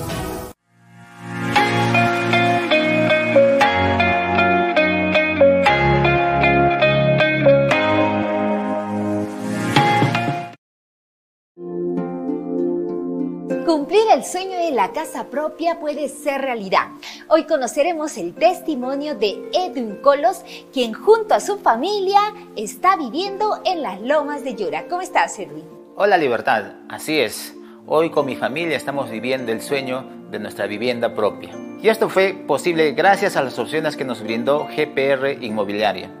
La casa propia puede ser realidad. Hoy conoceremos el testimonio de Edwin Colos, quien junto a su familia está viviendo en las lomas de Llora. ¿Cómo estás, Edwin? Hola, Libertad. Así es. Hoy con mi familia estamos viviendo el sueño de nuestra vivienda propia. Y esto fue posible gracias a las opciones que nos brindó GPR Inmobiliaria.